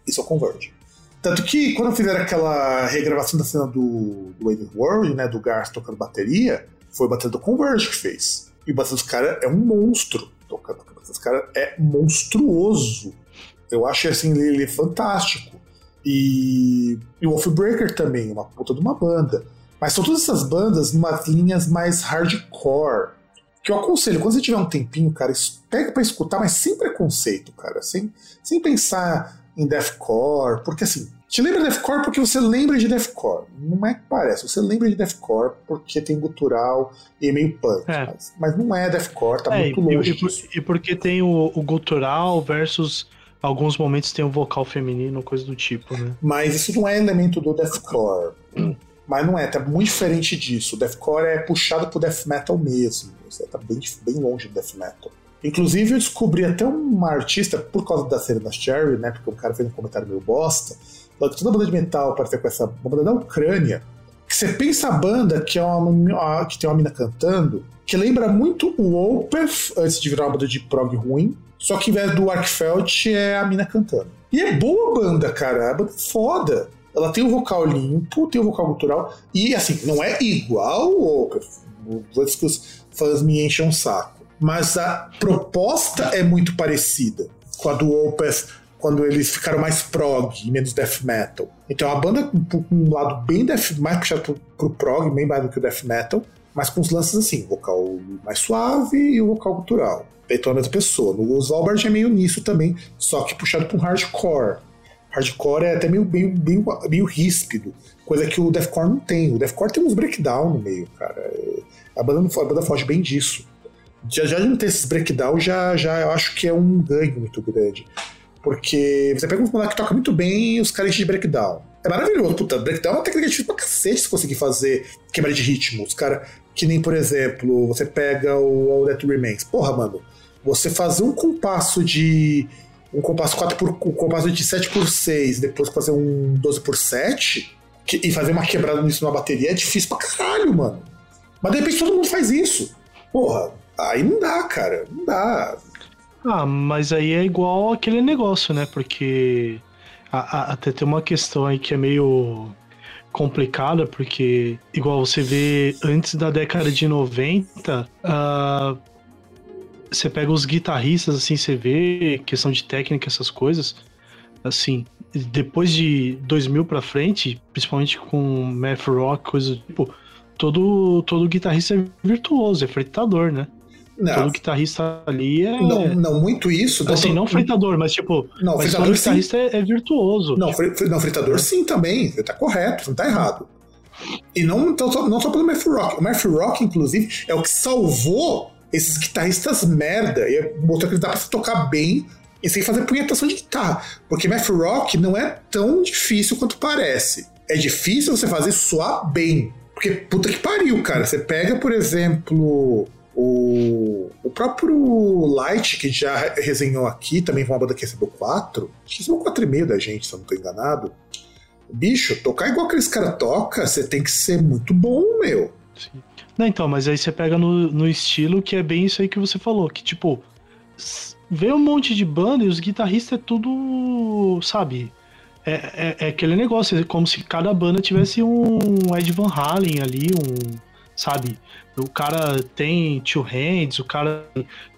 Isso é o Converge. Tanto que quando fizeram aquela regravação da cena do, do World, né, do Garth tocando bateria, foi o bater do Converge que fez. E o bater dos caras é um monstro tocando esse cara é monstruoso. Eu acho assim, ele, ele é fantástico. E, e o Wolfbreaker também, uma puta de uma banda. Mas são todas essas bandas numas linhas mais hardcore. Que eu aconselho, quando você tiver um tempinho, cara, pega para escutar, mas sem preconceito, cara. Sem, sem pensar em deathcore. Porque assim, te lembra de deathcore porque você lembra de deathcore. Não é que parece. Você lembra de deathcore porque tem gutural e é meio punk. É. Mas, mas, não é deathcore, tá é, muito longe e, disso. E porque tem o, o gutural versus alguns momentos tem um vocal feminino, coisa do tipo, né? Mas isso não é elemento do deathcore. Hum. Mas não é, tá muito diferente disso. O deathcore é puxado pro death metal mesmo. Tá bem, bem longe do death metal. Inclusive, eu descobri até uma artista, por causa da cena da Cherry, né? Porque o cara fez um comentário meio bosta toda a banda de metal parece com essa banda da Ucrânia, que você pensa a banda que, é uma, que tem uma mina cantando, que lembra muito o Opeth, antes de virar uma banda de prog ruim, só que em vez do Arkfeld é a mina cantando. E é boa a banda, cara, a banda é foda. Ela tem um vocal limpo, tem um vocal cultural, e assim, não é igual o Opeth, antes que os fãs me enchem um saco. Mas a proposta é muito parecida com a do Opeth quando eles ficaram mais prog e menos death metal. Então a banda com um lado bem death, mais puxado pro, pro prog, bem mais do que o death metal, mas com os lances assim, vocal mais suave e o vocal cultural. Feito a mesma pessoa. No Svalbard é meio nisso também, só que puxado para hardcore. Hardcore é até meio, meio, meio, meio ríspido, coisa que o deathcore não tem. O deathcore tem uns breakdown no meio, cara. A banda, a banda foge bem disso. Já, já não ter esses breakdown, já, já eu acho que é um ganho muito grande. Porque você pega um moleque que toca muito bem os caras de breakdown. É maravilhoso. Puta, breakdown é uma técnica difícil pra cacete se conseguir fazer quebra de ritmo. Os caras, que nem, por exemplo, você pega o All That Remains. Porra, mano, você fazer um compasso de. Um compasso 4 por, um compasso de 7 por 6 depois fazer um 12 por 7 que, e fazer uma quebrada nisso numa bateria é difícil pra caralho, mano. Mas de repente todo mundo faz isso. Porra, aí não dá, cara. Não dá. Ah, mas aí é igual aquele negócio, né? Porque a, a, até tem uma questão aí que é meio complicada, porque igual você vê antes da década de 90, uh, ah, você pega os guitarristas, assim, você vê questão de técnica, essas coisas, assim, depois de 2000 pra frente, principalmente com math rock, coisa tipo, todo, todo guitarrista é virtuoso, é fretador, né? Não. Todo guitarrista ali é. Não, não muito isso. Assim, não, não fritador, mas tipo. Não, mas fritador, todo guitarrista é, é, virtuoso. Não, tipo. não, fritador sim também. Tá correto, não tá errado. E não, não, não só pelo Matthew Rock. O Matthew Rock, inclusive, é o que salvou esses guitarristas merda. E mostrou que dá pra se tocar bem e sem fazer punhetação de guitarra. Porque math rock não é tão difícil quanto parece. É difícil você fazer soar bem. Porque puta que pariu, cara. Você pega, por exemplo, o, o próprio Light, que já resenhou aqui, também foi uma banda que recebeu 4. Acho que recebeu 4,5 da gente, se eu não tô enganado. Bicho, tocar igual aqueles caras toca, você tem que ser muito bom, meu. Sim. Não, então, mas aí você pega no, no estilo que é bem isso aí que você falou, que tipo, vê um monte de banda e os guitarristas é tudo, sabe? É, é, é, aquele negócio, é como se cada banda tivesse um Ed Van Halen ali, um, sabe? O cara tem two hands, o cara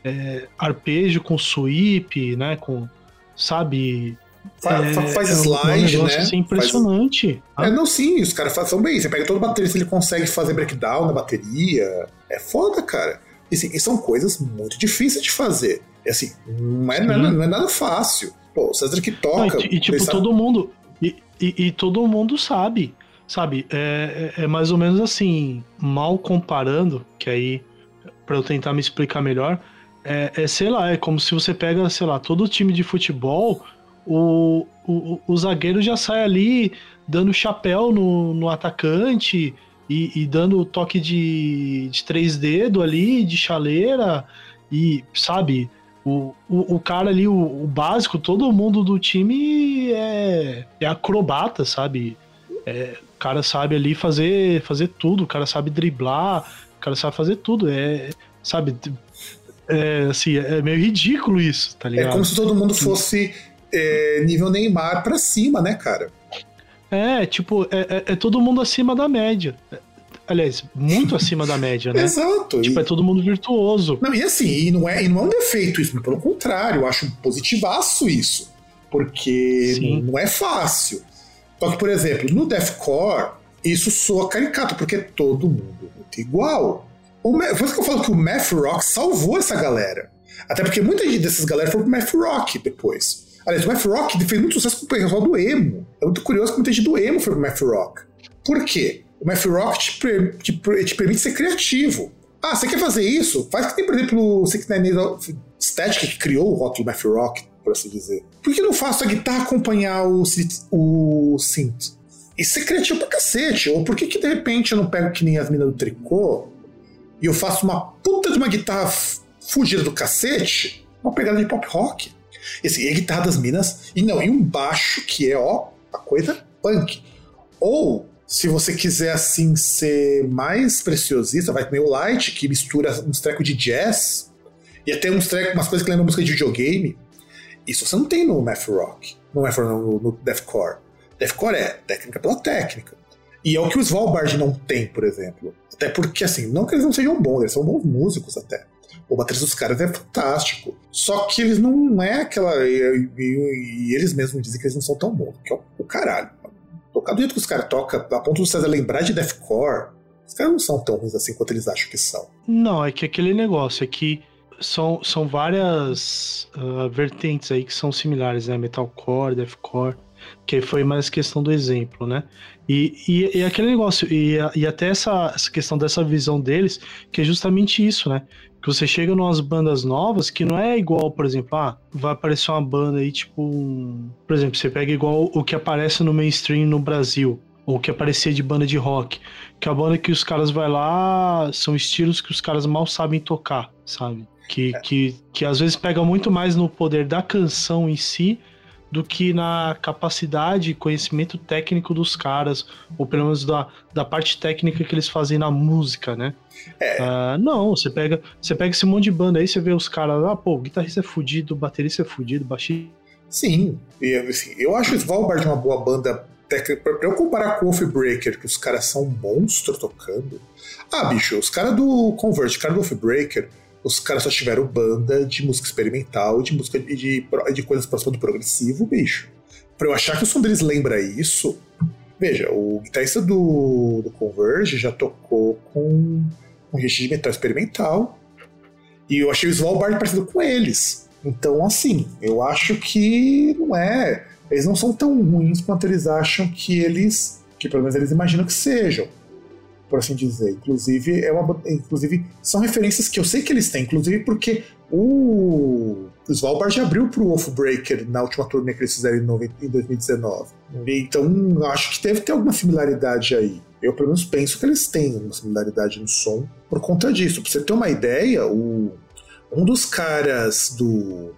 é, arpejo com sweep, né? Com, sabe? Faz, é, faz slide, um né? Assim, impressionante. Faz... É, não, sim, os caras fazem bem. Você pega todo baterista, ele consegue fazer breakdown na bateria. É foda, cara. E, assim, e são coisas muito difíceis de fazer. É assim, não é, não é, não é nada fácil. Pô, o César que toca. Não, e, e tipo, todo mundo. E, e, e, todo mundo sabe. Sabe? É, é, é, mais ou menos assim, mal comparando, que aí, para eu tentar me explicar melhor, é, é, sei lá, é como se você pega, sei lá, todo time de futebol, o, o, o zagueiro já sai ali dando chapéu no, no atacante e, e dando toque de, de três dedos ali, de chaleira, e, sabe, o, o, o cara ali, o, o, básico, todo mundo do time é, é acrobata, sabe? É, cara sabe ali fazer, fazer tudo, o cara sabe driblar, o cara sabe fazer tudo. É, sabe? É, assim, é meio ridículo isso, tá ligado? É como se todo mundo fosse é, nível Neymar pra cima, né, cara? É, tipo, é, é, é todo mundo acima da média aliás, muito acima da média, né? Exato. Tipo, e... é todo mundo virtuoso. Não, e assim, e não, é, e não é um defeito isso, pelo contrário, eu acho positivaço isso. Porque Sim. não é fácil. Só que, por exemplo, no deathcore, isso soa caricato, porque é todo mundo muito igual. O, por isso que eu falo que o math rock salvou essa galera. Até porque muita gente dessas galera foi pro math rock depois. Aliás, o math rock fez muito sucesso com o pessoal do emo. É muito curioso que muita gente do emo foi pro math rock. Por quê? O Math Rock te, te, te, permite ser criativo. Ah, você quer fazer isso? Faz que tem, por exemplo, o Sick Nine Static que criou o rock do Math Rock, por assim dizer. Por que não faço a guitarra acompanhar o, o synth? E ser criativo pra cacete. Ou por que, que de repente eu não pego que nem as minas do tricô e eu faço uma puta de uma guitarra fugida do cacete, uma pegada de pop rock? Esse, e a guitarra das minas, e não, e um baixo que é, ó, a coisa punk. Ou se você quiser assim ser mais preciosista, vai ter o Light, que mistura uns trecos de jazz, e até uns trecos, umas coisas que lembram música de videogame. Isso você não tem no Math Rock, no, Math, no, no Deathcore. Deathcore é técnica pela técnica. E é o que o Svalbard não tem, por exemplo. Até porque, assim, não que eles não sejam bons, eles são bons músicos até. O baterista dos caras é fantástico. Só que eles não é aquela. E, e, e, eles mesmos dizem que eles não são tão bons, que é o, o caralho tocar do jeito que os caras tocam, a ponto de você lembrar de deathcore, os caras não são tão ruins assim quanto eles acham que são. Não, é que aquele negócio é que são, são várias uh, vertentes aí que são similares, né? Metalcore, deathcore, que foi mais questão do exemplo, né? E, e, e aquele negócio, e, e até essa, essa questão dessa visão deles, que é justamente isso, né? que você chega numas bandas novas que não é igual, por exemplo, ah, vai aparecer uma banda aí, tipo, um... por exemplo, você pega igual o que aparece no mainstream no Brasil, ou que aparecia de banda de rock, que é a banda que os caras vai lá, são estilos que os caras mal sabem tocar, sabe? Que, que, que às vezes pega muito mais no poder da canção em si do que na capacidade e conhecimento técnico dos caras, ou pelo menos da, da parte técnica que eles fazem na música, né? É. Uh, não, você pega, você pega esse monte de banda aí, você vê os caras, ah, pô, o guitarrista é fudido, o baterista é fudido, baixista. Sim, e, assim, eu acho o Svalbard uma boa banda técnica. Pra eu comparar com o Breaker, que os caras são monstros tocando. Ah, bicho, os caras do Convert, cara do Wolf Breaker, os caras só tiveram banda de música experimental de música de, de, de coisas próximas do progressivo, bicho. Pra eu achar que o som deles lembra isso, veja, o guitarrista do, do Converge já tocou com um registro de metal experimental E eu achei o Svalbard parecido com eles. Então, assim, eu acho que não é. Eles não são tão ruins quanto eles acham que eles. que pelo menos eles imaginam que sejam. Por assim dizer. Inclusive, é uma, inclusive são referências que eu sei que eles têm, inclusive porque o, o Svalbard abriu pro Wolfbreaker na última turnê que eles fizeram em 2019. Então, acho que deve ter alguma similaridade aí. Eu, pelo menos, penso que eles têm uma similaridade no som por conta disso. Pra você ter uma ideia, o, um dos caras do,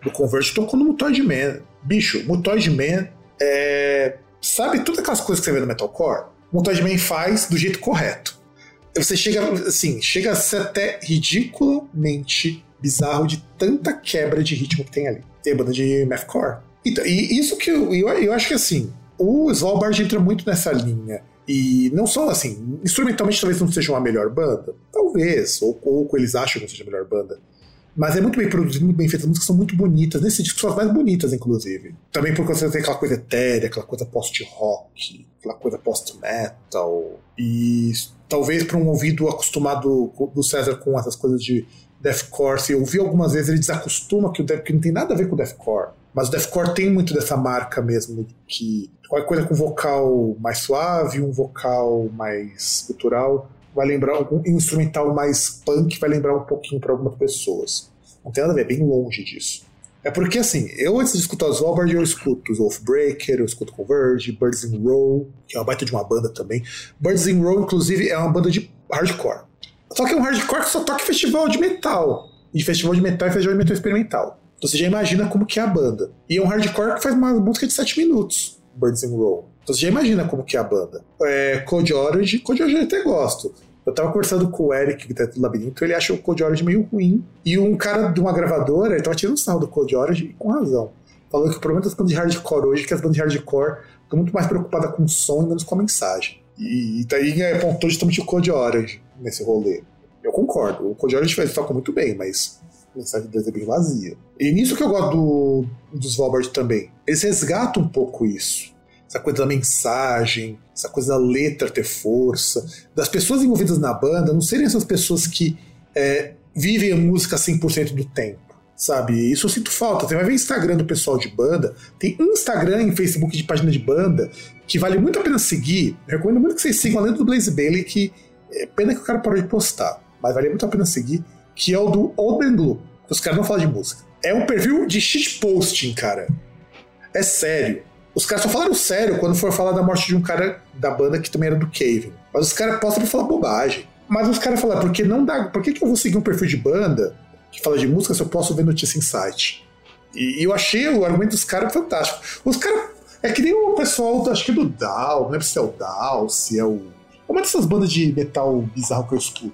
do Converge tocou no Mutoid Man. Bicho, Mutoid Man é. Sabe todas aquelas coisas que você vê no Metalcore? O Mutoid Man faz do jeito correto. Você chega, assim, chega a ser até ridiculamente bizarro de tanta quebra de ritmo que tem ali. Tem a banda de Mathcore. Então, e isso que eu, eu, eu acho que assim, o Svalbard entra muito nessa linha. E não só assim, instrumentalmente talvez não seja uma melhor banda, talvez, ou, ou eles acham que não seja a melhor banda. Mas é muito bem produzido, muito bem feito. As músicas são muito bonitas. Nesse disco são as mais bonitas, inclusive. Também porque você tem aquela coisa etérea, aquela coisa post-rock, aquela coisa post-metal. E talvez para um ouvido acostumado do César com essas coisas de deathcore, se eu ouvi algumas vezes, ele desacostuma que o death, que não tem nada a ver com o deathcore. Mas o deathcore tem muito dessa marca mesmo, que qualquer coisa com vocal mais suave, um vocal mais cultural, vai lembrar um instrumental mais punk, vai lembrar um pouquinho para algumas pessoas. Não tem nada a ver, é bem longe disso. É porque, assim, eu antes de escutar os Svalbard, eu escuto os Wolfbreaker, eu escuto Converge, Birds in Row, que é uma baita de uma banda também. Birds in Row, inclusive, é uma banda de hardcore. Só que é um hardcore que só toca em festival de metal. E festival de metal é festival de metal experimental. Então você já imagina como que é a banda. E é um hardcore que faz uma música de 7 minutos, Birds in Row. Então você já imagina como que é a banda. É, Code Orange, Code Orange eu até gosto. Eu tava conversando com o Eric, que tá do Labirinto, ele acha o Code Orange meio ruim. E um cara de uma gravadora, ele tava tirando sarro do Code Orange, com razão. Falando que o problema das bandas de hardcore hoje é que as bandas de hardcore estão muito mais preocupadas com o som e menos com a mensagem. E, e daí apontou justamente o Code Orange nesse rolê. Eu concordo, o Code Orange toca muito bem, mas a mensagem deles é bem vazia. E nisso que eu gosto do, dos Svalbard também. Eles resgatam um pouco isso essa coisa da mensagem, essa coisa da letra ter força, das pessoas envolvidas na banda não serem essas pessoas que é, vivem a música 100% do tempo, sabe? Isso eu sinto falta. Você vai ver Instagram do pessoal de banda, tem Instagram e Facebook de página de banda que vale muito a pena seguir. Eu recomendo muito que vocês sigam, além do Blaze Bailey, que é pena que o cara parou de postar, mas vale muito a pena seguir, que é o do Old Blue. Os caras não falam de música. É um perfil de shitposting, cara. É sério. Os caras só falaram sério quando for falar da morte de um cara da banda que também era do Cave. Mas os caras postam pra falar bobagem. Mas os caras falaram, porque não dá. Por que, que eu vou seguir um perfil de banda que fala de música se eu posso ver notícia em site? E, eu achei o argumento dos caras fantástico. Os caras. É que nem o pessoal, acho que é do Dow, não lembro se é o Dow, se é o. Uma dessas bandas de metal bizarro que eu escuto.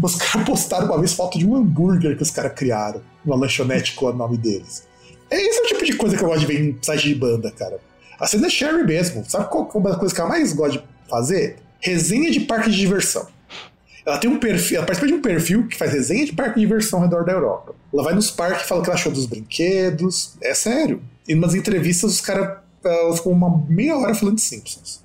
Os caras postaram uma vez foto de um hambúrguer que os caras criaram, uma lanchonete com o nome deles. Esse é o tipo de coisa que eu gosto de ver em site de banda, cara. A cena é Sherry mesmo. Sabe qual é uma das coisas que ela mais gosta de fazer? Resenha de parque de diversão. Ela tem um perfil, ela participa de um perfil que faz resenha de parque de diversão ao redor da Europa. Ela vai nos parques e fala o que ela achou dos brinquedos. É sério. E nas entrevistas os caras ficam uma meia hora falando de Simpsons.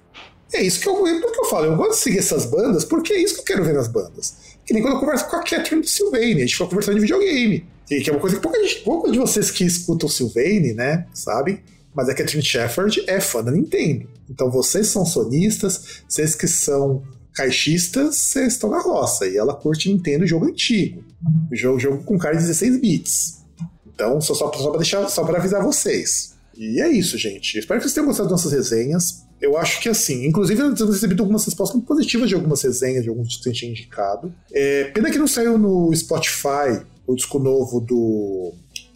É isso que eu, é que eu falo. Eu gosto de seguir essas bandas porque é isso que eu quero ver nas bandas. Que nem quando eu converso com a Catherine do Sylvain, a gente fica conversando de videogame. Que, que é uma coisa que pouca gente, de vocês que escutam o né, sabem. Mas a Catherine Shepard é fã da Nintendo. Então vocês são sonistas, vocês que são caixistas, vocês estão na roça. E ela curte Nintendo jogo antigo. Jogo, jogo com cara de 16 bits. Então, só, só, só para deixar, só para avisar vocês. E é isso, gente. Espero que vocês tenham gostado das nossas resenhas. Eu acho que assim, inclusive eu tenho recebido algumas respostas muito positivas de algumas resenhas, de alguns que tinha indicado. É, pena que não saiu no Spotify o disco novo do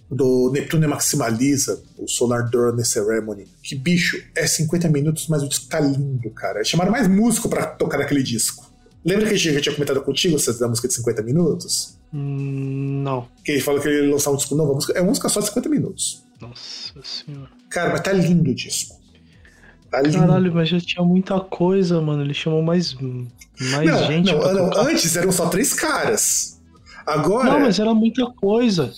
do Neptune Maximaliza, o Solar Drone Ceremony. Que bicho, é 50 minutos, mas o disco tá lindo, cara. Chamaram mais músico para tocar naquele disco. Lembra que a gente já tinha comentado contigo essa da música de 50 minutos? Hum, não. Que ele falou que ele ia lançar um disco novo. É uma música só de 50 minutos. Nossa senhora. Cara, mas tá lindo o disco. Lindo. Caralho, mas já tinha muita coisa, mano. Ele chamou mais, mais não, gente. Não, não, antes eram só três caras. Agora. Não, mas era muita coisa.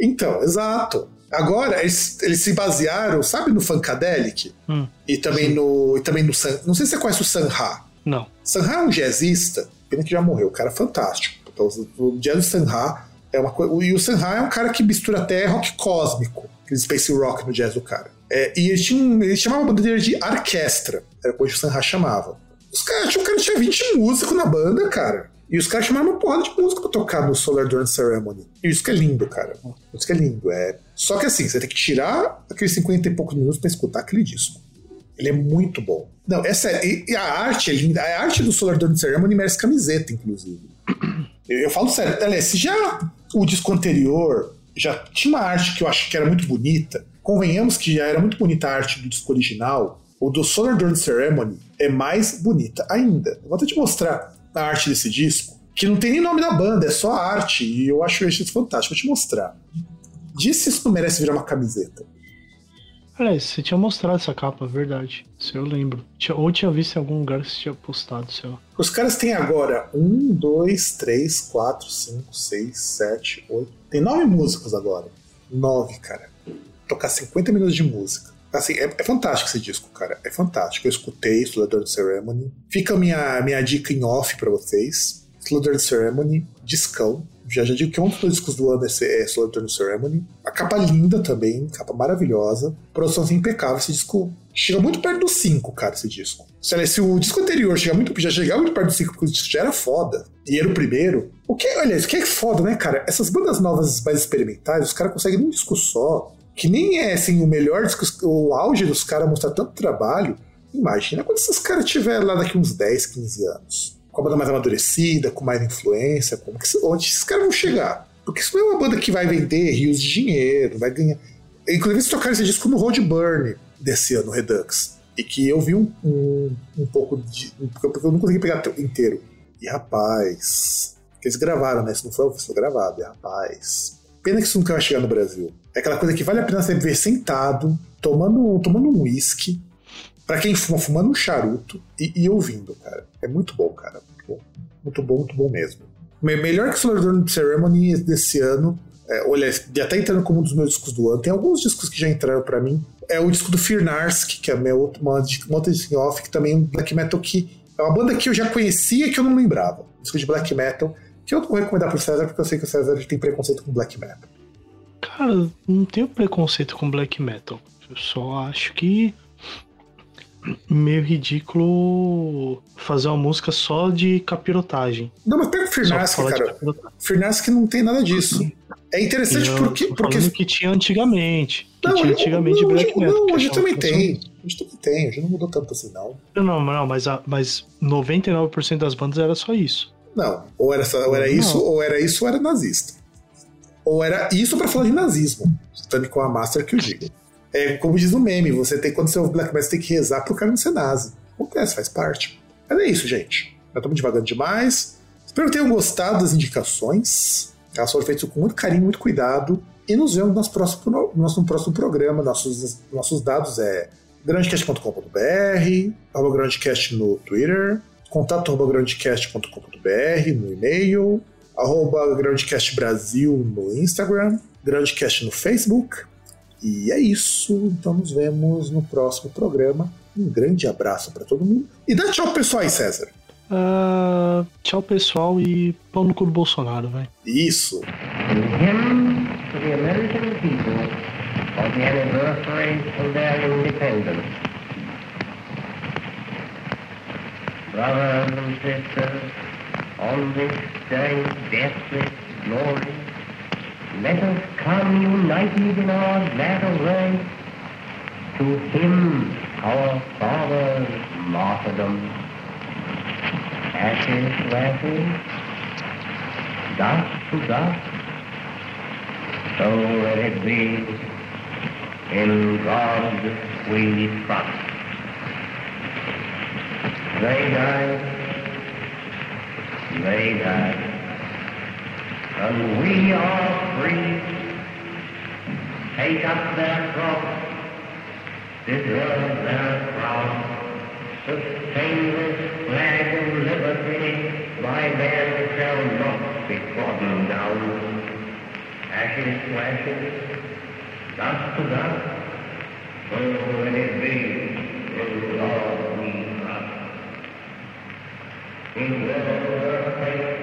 Então, exato. Agora, eles, eles se basearam, sabe, no Funkadelic? Hum, e também sim. no. E também no San, Não sei se você conhece o Sanha. Não. Sanha é um jazzista, pena que já morreu, o cara é fantástico. Então, o jazz do Sanha É uma coisa, e o Sanha é um cara que mistura até rock cósmico, aquele space rock no jazz do cara. É, e ele, tinha, ele chamava a banda dele de orquestra, era coisa que o Sanha chamava. Os caras, um cara tinha 20 músicos na banda, cara. E os caras chamaram uma porrada de música pra tocar no Solar Dawn Ceremony. E isso que é lindo, cara. Isso que é lindo. É... Só que assim, você tem que tirar aqueles 50 e poucos minutos pra escutar aquele disco. Ele é muito bom. Não, é sério. E a arte é linda. A arte do Solar Dawn Ceremony merece camiseta, inclusive. Eu, eu falo sério. Aliás, se já o disco anterior já tinha uma arte que eu acho que era muito bonita, convenhamos que já era muito bonita a arte do disco original, o do Solar Dawn Ceremony é mais bonita ainda. Eu vou até te mostrar a arte desse disco, que não tem nem nome da banda, é só arte, e eu acho isso fantástico. Vou te mostrar. Diz se isso não merece virar uma camiseta. Aliás, você tinha mostrado essa capa, verdade. Isso eu lembro. Ou tinha visto em algum lugar que você tinha postado, sei lá. Os caras têm agora um, dois, três, quatro, cinco, seis, sete, oito. Tem nove músicos agora. Nove, cara. Tocar 50 minutos de música. Assim, é, é, fantástico esse disco, cara. É fantástico. Eu escutei Slaughter Ceremony. Fica a minha, minha dica em off pra vocês. Slaughter Ceremony, discão. Já, já digo que um dos discos do ano é, é Ceremony. A capa linda também, capa maravilhosa. Produção impecável. Esse disco chega muito perto do 5, cara, esse disco. Se, se o disco anterior chega muito, já chegava muito perto do 5, porque o disco já era foda, e era o primeiro. O que, olha, o que é foda, né, cara? Essas bandas novas mais experimentais, os caras conseguem num disco só que nem é assim o melhor o auge dos caras mostrar tanto trabalho. Imagina quando esses caras tiverem lá daqui uns 10, 15 anos. Com a banda mais amadurecida, com mais influência, como que, onde esses caras vão chegar? Porque isso não é uma banda que vai vender rios de dinheiro, vai ganhar. Inclusive, eles tocaram esse disco no Road Burn desse ano, Redux. E que eu vi um, um, um pouco de. Porque eu não consegui pegar inteiro. E rapaz. Que eles gravaram, né? Isso não foi, foi gravado. E rapaz. Pena que isso nunca vai chegar no Brasil. É aquela coisa que vale a pena você ver sentado, tomando, tomando um whisky, para quem fuma, fumando um charuto e, e, ouvindo, cara. É muito bom, cara. Muito bom, muito bom, muito bom mesmo. Melhor que Solar Ceremony desse ano. É, olha, já tá entrando como um dos meus discos do ano. Tem alguns discos que já entraram para mim. É o disco do Fear Narsk, que é outra, uma, uma outra disco off, que também é um black metal que é uma banda que eu já conhecia que eu não lembrava. Disco de black metal que eu vou recomendar pro César, porque eu sei que o César tem preconceito com black metal. Cara, não tenho preconceito com black metal. Eu só acho que meio ridículo fazer uma música só de capirotagem. Não, mas pega o Firnask, cara. Firnask não tem nada disso. É interessante eu porque. porque... que tinha antigamente. Que não, tinha antigamente não, black metal. Não, hoje também tem. Hoje também tem. Hoje não mudou tanto assim, não. Não, não, mas, mas 99% das bandas era só isso. Não, ou era, ou era isso, ou era isso, ou era nazista. Ou era isso para falar de nazismo. Tanto com a Master que eu digo. É como diz o meme, você tem, quando você ouve Black Mass, tem que rezar pro cara não ser nazi. Acontece, faz parte. Mas é isso, gente. Já estamos devagando demais. Espero que tenham gostado das indicações. Elas foram feitas com muito carinho, muito cuidado. E nos vemos no nosso próximo, no nosso próximo programa. Nossos, nossos dados é grandecast.com.br, arroba no Twitter, contato no e-mail, arroba Groundcast Brasil no Instagram, Groundcast no Facebook. E é isso. Então nos vemos no próximo programa. Um grande abraço para todo mundo. E dá tchau pessoal aí, César. Uh, tchau pessoal e pão no cu do Bolsonaro, vai. Isso. to the American people on the anniversary of their independence. brothers and sisters, on this day deathless glory, let us come united in our glad array to him, our father's martyrdom. Ashes to ashes, dust to dust, so let it be. In God we trust. They died, they died, and we are free. Take up their cross, deserve their crown, sustain this flag of liberty, by men shall not be trodden down. Ashes to ashes, dust to dust, so will it be in Lord in in the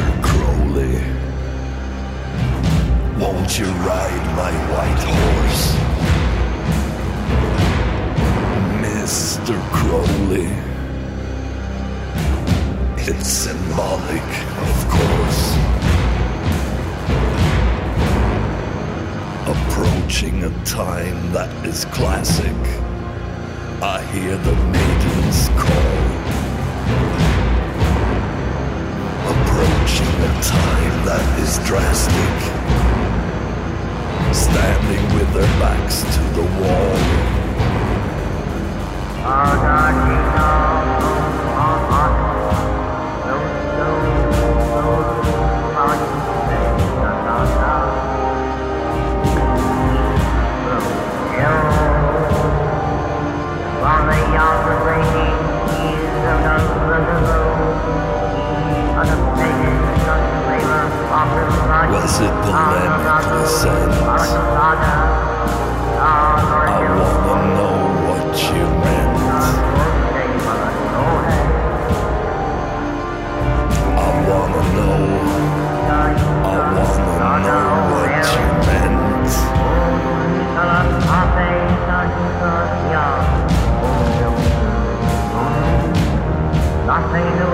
Mr. Crowley. Won't you ride my white horse? Mr. Crowley. It's symbolic, of course. Approaching a time that is classic. I hear the maidens call. approaching a time that is drastic. Standing with their backs to the wall. God, you know, blessed the lamb of the sands. I wanna know what you meant. I wanna know. I wanna know what you meant. I say the